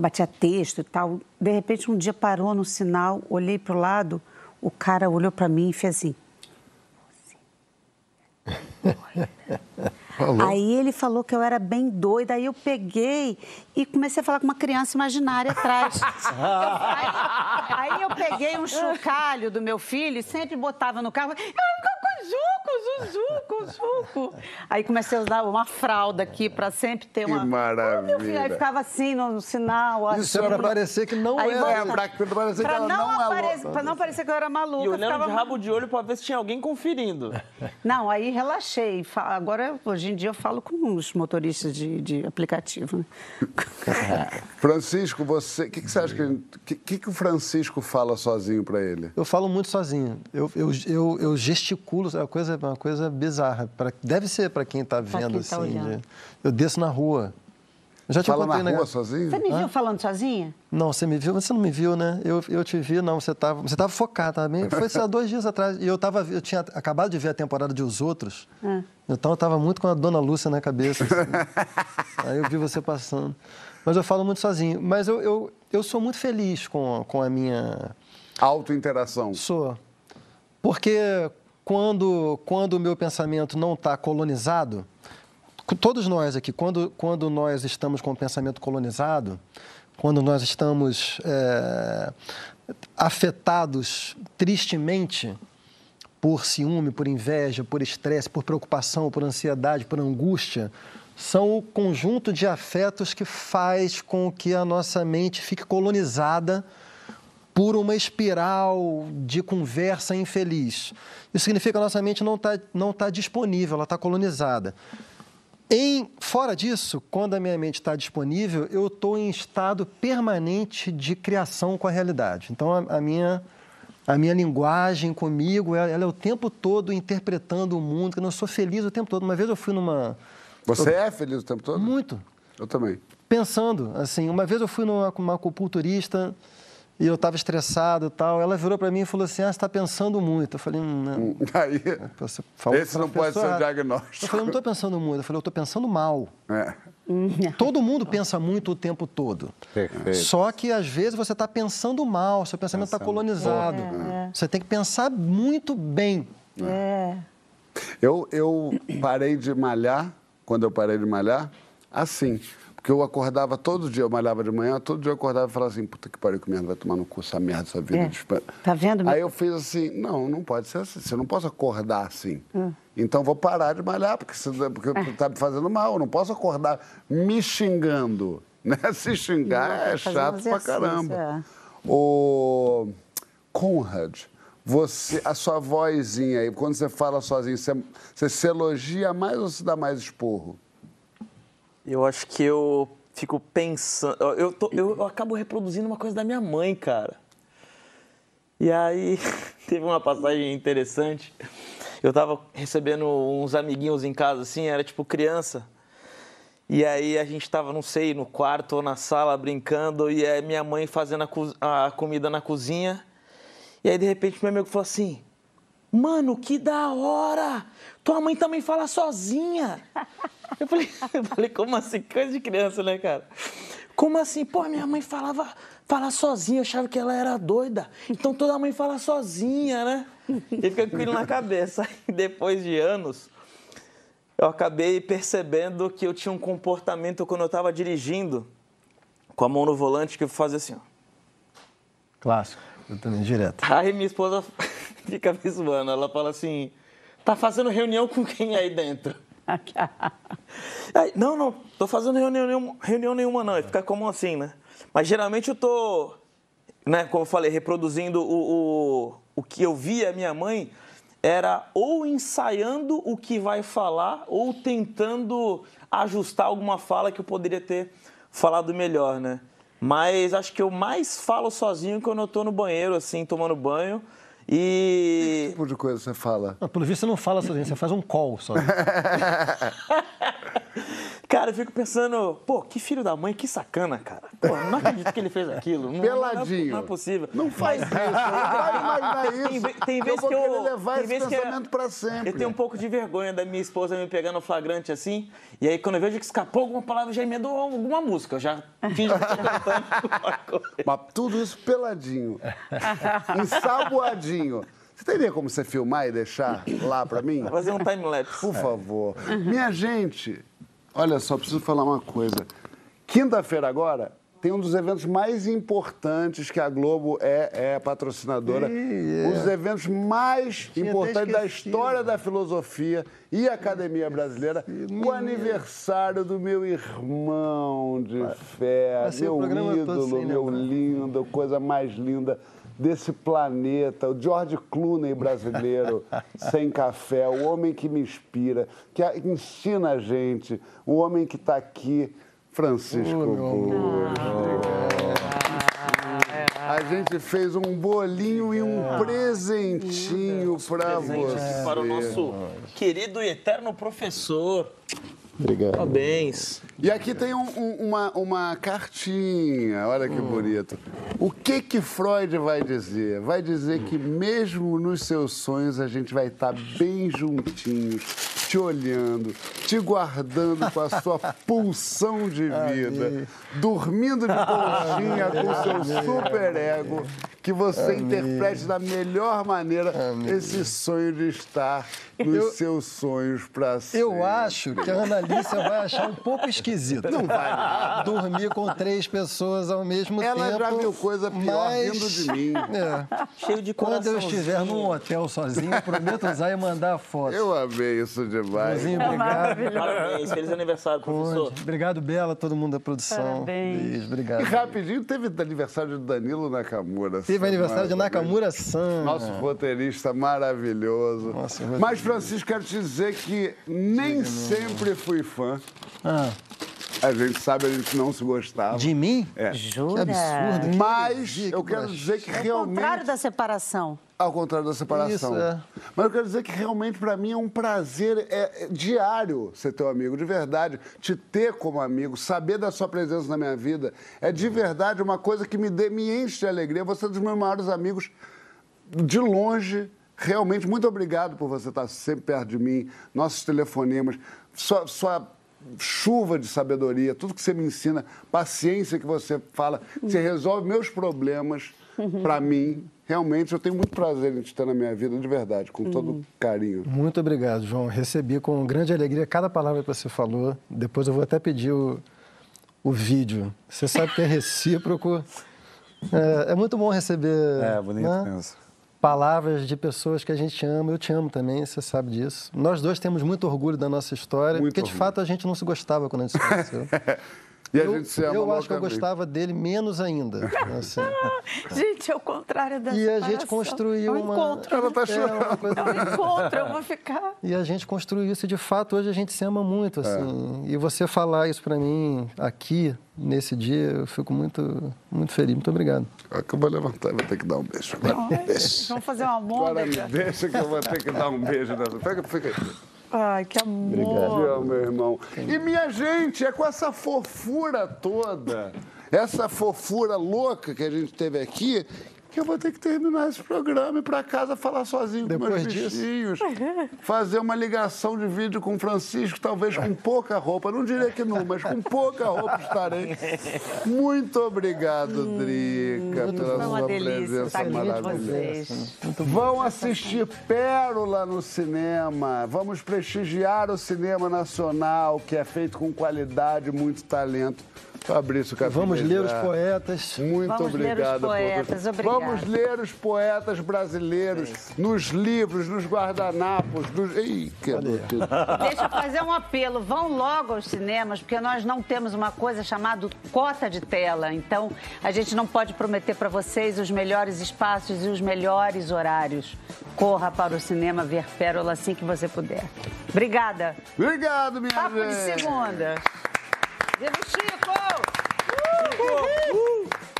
Batia texto e tal. De repente, um dia parou no sinal, olhei para o lado, o cara olhou para mim e fez assim. Aí ele falou que eu era bem doida, aí eu peguei e comecei a falar com uma criança imaginária atrás. Eu- aí, aí eu peguei um chocalho do meu filho e sempre botava no carro. Zuco, Zuzuco, Zuco. Aí comecei a usar uma fralda aqui para sempre ter Que uma. maravilha. Meu filho, Aí ficava assim no, no sinal. Isso é pra parecer que não Aí volta- É, pra, pra parecer que Pra ela não, não é pra não parecer que eu era maluca. E olhando ficava- de rabo de olho pra ver se tinha alguém conferindo. Não, aí relaxei. Agora, hoje em dia, eu falo com os motoristas de, de aplicativo. né? Francisco, você. O que, que você acha que, o que, que, que o Francisco fala sozinho pra ele? Eu falo muito sozinho. Eu, eu, eu, eu gesticulo, é uma coisa, uma coisa bizarra. Pra, deve ser para quem está vendo quem tá assim. de- eu desço na rua. Eu já te Fala na né? rua sozinho? Você me viu falando sozinha? Não, você me viu, você não me viu, né? Eu, eu te vi, não, você estava você tava focado também. Foi assim, há dois dias atrás. E eu, tava, eu tinha acabado de ver a temporada de Os Outros. Então eu estava muito com a Dona Lúcia na cabeça. assim. Aí eu vi você passando. Mas eu falo muito sozinho. Mas eu, eu, eu sou muito feliz com, com a minha, Auto-interação. Sou. Porque quando, quando o meu pensamento não está colonizado, co- todos nós aqui, quando, quando nós estamos com o pensamento colonizado, quando nós estamos é, afetados tristemente por ciúme, por inveja, por estresse, por preocupação, por ansiedade, por angústia, são o conjunto de afetos que faz com que a nossa mente fique colonizada por uma espiral de conversa infeliz. Isso significa que a nossa mente não está não tá disponível, ela está colonizada. Em, fora disso, quando a minha mente está disponível, eu estou em estado permanente de criação com a realidade. Então, a, a minha, a minha linguagem comigo, ela, ela, é o tempo todo interpretando o mundo, que eu sou feliz o tempo todo. Uma vez eu fui numa... Você eu, é feliz o tempo todo? Muito. Eu também. Pensando, assim, uma vez eu fui numa uma acupunturista e eu estava estressado e tal. Ela virou para mim e falou assim: Ah, você está pensando muito. Eu falei: Não. Aí, esse não pode ser o diagnóstico. Eu falei: Não estou pensando muito. Eu falei: Eu estou pensando mal. É. Todo mundo pensa muito o tempo todo. Perfeito. Só que às vezes você está pensando mal, seu pensamento está colonizado. É, é. Você tem que pensar muito bem. É. Eu, eu parei de malhar, quando eu parei de malhar, assim. Porque eu acordava todo dia, eu malhava de manhã, todo dia eu acordava e falava assim, puta que pariu, que merda, vai tomar no cu essa merda, essa vida. É. Tá vendo? Aí eu fiz assim, não, não pode ser assim, você não posso acordar assim. Hum. Então vou parar de malhar, porque, você, porque é. tá me fazendo mal, eu não posso acordar me xingando. Né? Se xingar não, é chato pra caramba. É. O Conrad, você, a sua vozinha aí, quando você fala sozinho, você, você se elogia mais ou se dá mais esporro? Eu acho que eu fico pensando. Eu, tô, eu, eu acabo reproduzindo uma coisa da minha mãe, cara. E aí, teve uma passagem interessante. Eu tava recebendo uns amiguinhos em casa, assim, era tipo criança. E aí a gente tava, não sei, no quarto ou na sala brincando, e aí minha mãe fazendo a, a comida na cozinha. E aí, de repente, meu amigo falou assim: Mano, que da hora! Tua mãe também fala sozinha. Eu falei, eu falei, como assim? Coisa de criança, né, cara? Como assim? Pô, minha mãe falava fala sozinha, eu achava que ela era doida. Então toda mãe fala sozinha, né? E fica com aquilo na cabeça. E depois de anos, eu acabei percebendo que eu tinha um comportamento quando eu estava dirigindo, com a mão no volante, que eu fazia assim, ó. Clássico, eu também, direto. Aí minha esposa fica me zoando, ela fala assim, tá fazendo reunião com quem aí dentro? não, não, tô fazendo reunião, nenhuma, reunião nenhuma não, fica como assim, né? Mas geralmente eu tô, né, como eu falei, reproduzindo o, o, o que eu via minha mãe, era ou ensaiando o que vai falar ou tentando ajustar alguma fala que eu poderia ter falado melhor, né? Mas acho que eu mais falo sozinho quando eu tô no banheiro, assim, tomando banho. E. Que tipo de coisa você fala? Não, pelo visto você não fala sozinho, você faz um call só. cara, eu fico pensando, pô, que filho da mãe, que sacana, cara. Pô, não acredito que ele fez aquilo. Não, Peladinho. Não, não é possível. Não faz isso, não vai imaginar isso. Tem, tem vezes que eu. eu levar tem esse pensamento que pra sempre. Eu tenho um pouco de vergonha da minha esposa me pegar no flagrante assim. E aí, quando eu vejo que escapou alguma palavra, eu já emendo alguma música. Eu já fingo que tô cantando Mas tudo isso peladinho. Ensaboadinho. Você teria como você filmar e deixar lá para mim? Fazer um time-lapse. Por favor. Minha gente, olha só, preciso falar uma coisa. Quinta-feira agora tem um dos eventos mais importantes que a Globo é, é patrocinadora. Um dos eventos mais Tinha importantes da história da filosofia e academia brasileira. O aniversário do meu irmão de fé, meu ídolo, meu lindo, coisa mais linda desse planeta, o George Clooney brasileiro, sem café, o homem que me inspira, que ensina a gente, o homem que está aqui, Francisco oh, A gente fez um bolinho e um é. presentinho para você. Para o nosso querido e eterno professor. Obrigado. Parabéns. E aqui tem um, um, uma, uma cartinha, olha que hum. bonito. O que que Freud vai dizer? Vai dizer que mesmo nos seus sonhos a gente vai estar bem juntinhos, te olhando, te guardando com a sua pulsão de vida, dormindo de conchinha com o seu super ego, que você interprete da melhor maneira esse sonho de estar nos Eu- seus sonhos pra sempre. Eu acho que a Analícia vai achar um pouco esquisito. Não vai nada. Dormir com três pessoas ao mesmo Ela tempo. já viu coisa pior mas- vindo de mim. É. Cheio de Quando eu estiver num hotel sozinho, prometo usar e mandar foto. Eu amei isso demais. Joãozinho, obrigado. Parabéns, feliz aniversário, professor. Conde. Obrigado, Bela, todo mundo da produção. Parabéns. Beijo, E obrigado. rapidinho, teve aniversário de Danilo Nakamura. Teve aniversário de semana. Nakamura-san. Nosso roteirista maravilhoso. Nossa, roteirista. Mas, Francisco, quero te dizer que nem sempre fui fã. Ah, A gente sabe, a gente não se gostava. de mim? É. Jura? Que absurdo. Mas Que eu quero dizer que É o realmente. contrário da separação. Ao contrário da separação. Isso, é. Mas eu quero dizer que realmente para mim é um prazer é, é diário ser teu amigo, de verdade. Te ter como amigo, saber da sua presença na minha vida, é de verdade uma coisa que me, dê, me enche de alegria. Você é dos meus maiores amigos de longe. Realmente, muito obrigado por você estar sempre perto de mim, nossos telefonemas, sua, sua chuva de sabedoria, tudo que você me ensina, paciência que você fala, você resolve meus problemas para mim. Realmente, eu tenho muito prazer em te ter na minha vida, de verdade, com todo carinho. Muito obrigado, João. Recebi com grande alegria cada palavra que você falou. Depois eu vou até pedir o, o vídeo. Você sabe que é recíproco. É, é muito bom receber É, bonito né, mesmo. palavras de pessoas que a gente ama. Eu te amo também, você sabe disso. Nós dois temos muito orgulho da nossa história, Muito porque de orgulho. fato a gente não se gostava quando a gente se conheceu. E a eu gente se ama eu acho que eu gostava dele menos ainda. assim. Gente, é o contrário da E a gente construiu é um uma. encontro. Ela tá É, chorando. uma coisa É um encontro, eu vou ficar... E a gente construiu isso e, de fato, hoje a gente se ama muito, É. assim. E você falar isso pra mim aqui, nesse dia, eu fico muito, muito feliz. Muito obrigado. Que eu vou levantar e vou ter que dar um beijo. Agora. Vamos fazer uma Agora me môndega. deixa que eu vou ter que dar um beijo. Pega, fica aí. Ai, que amor. Te amo, meu irmão. E minha gente, é com essa fofura toda, essa fofura louca que a gente teve aqui, que eu vou ter que terminar esse programa e ir pra casa falar sozinho com Depois meus disso? bichinhos. Fazer uma ligação de vídeo com o Francisco, talvez com pouca roupa. Não diria que não, mas com pouca roupa estarei. Muito obrigado, Drica, pela Foi uma sua delícia presença com maravilhosa. Vão assistir Pérola no cinema. Vamos prestigiar o cinema nacional, que é feito com qualidade e muito talento. Fabrício Capineza. Vamos ler os poetas. Muito Vamos ler os obrigado. por- poetas. Vamos ler os poetas brasileiros nos livros, nos guardanapos. Nos... Ih, quebrou tudo. Deixa eu fazer um apelo. Vão logo aos cinemas, porque nós não temos uma coisa chamada cota de tela. Então, a gente não pode prometer para vocês os melhores espaços e os melhores horários. Corra para o cinema ver Pérola assim que você puder. Obrigada. Obrigado, minha Papo de gente. segunda. Viva o Chico! Uhul! Uh!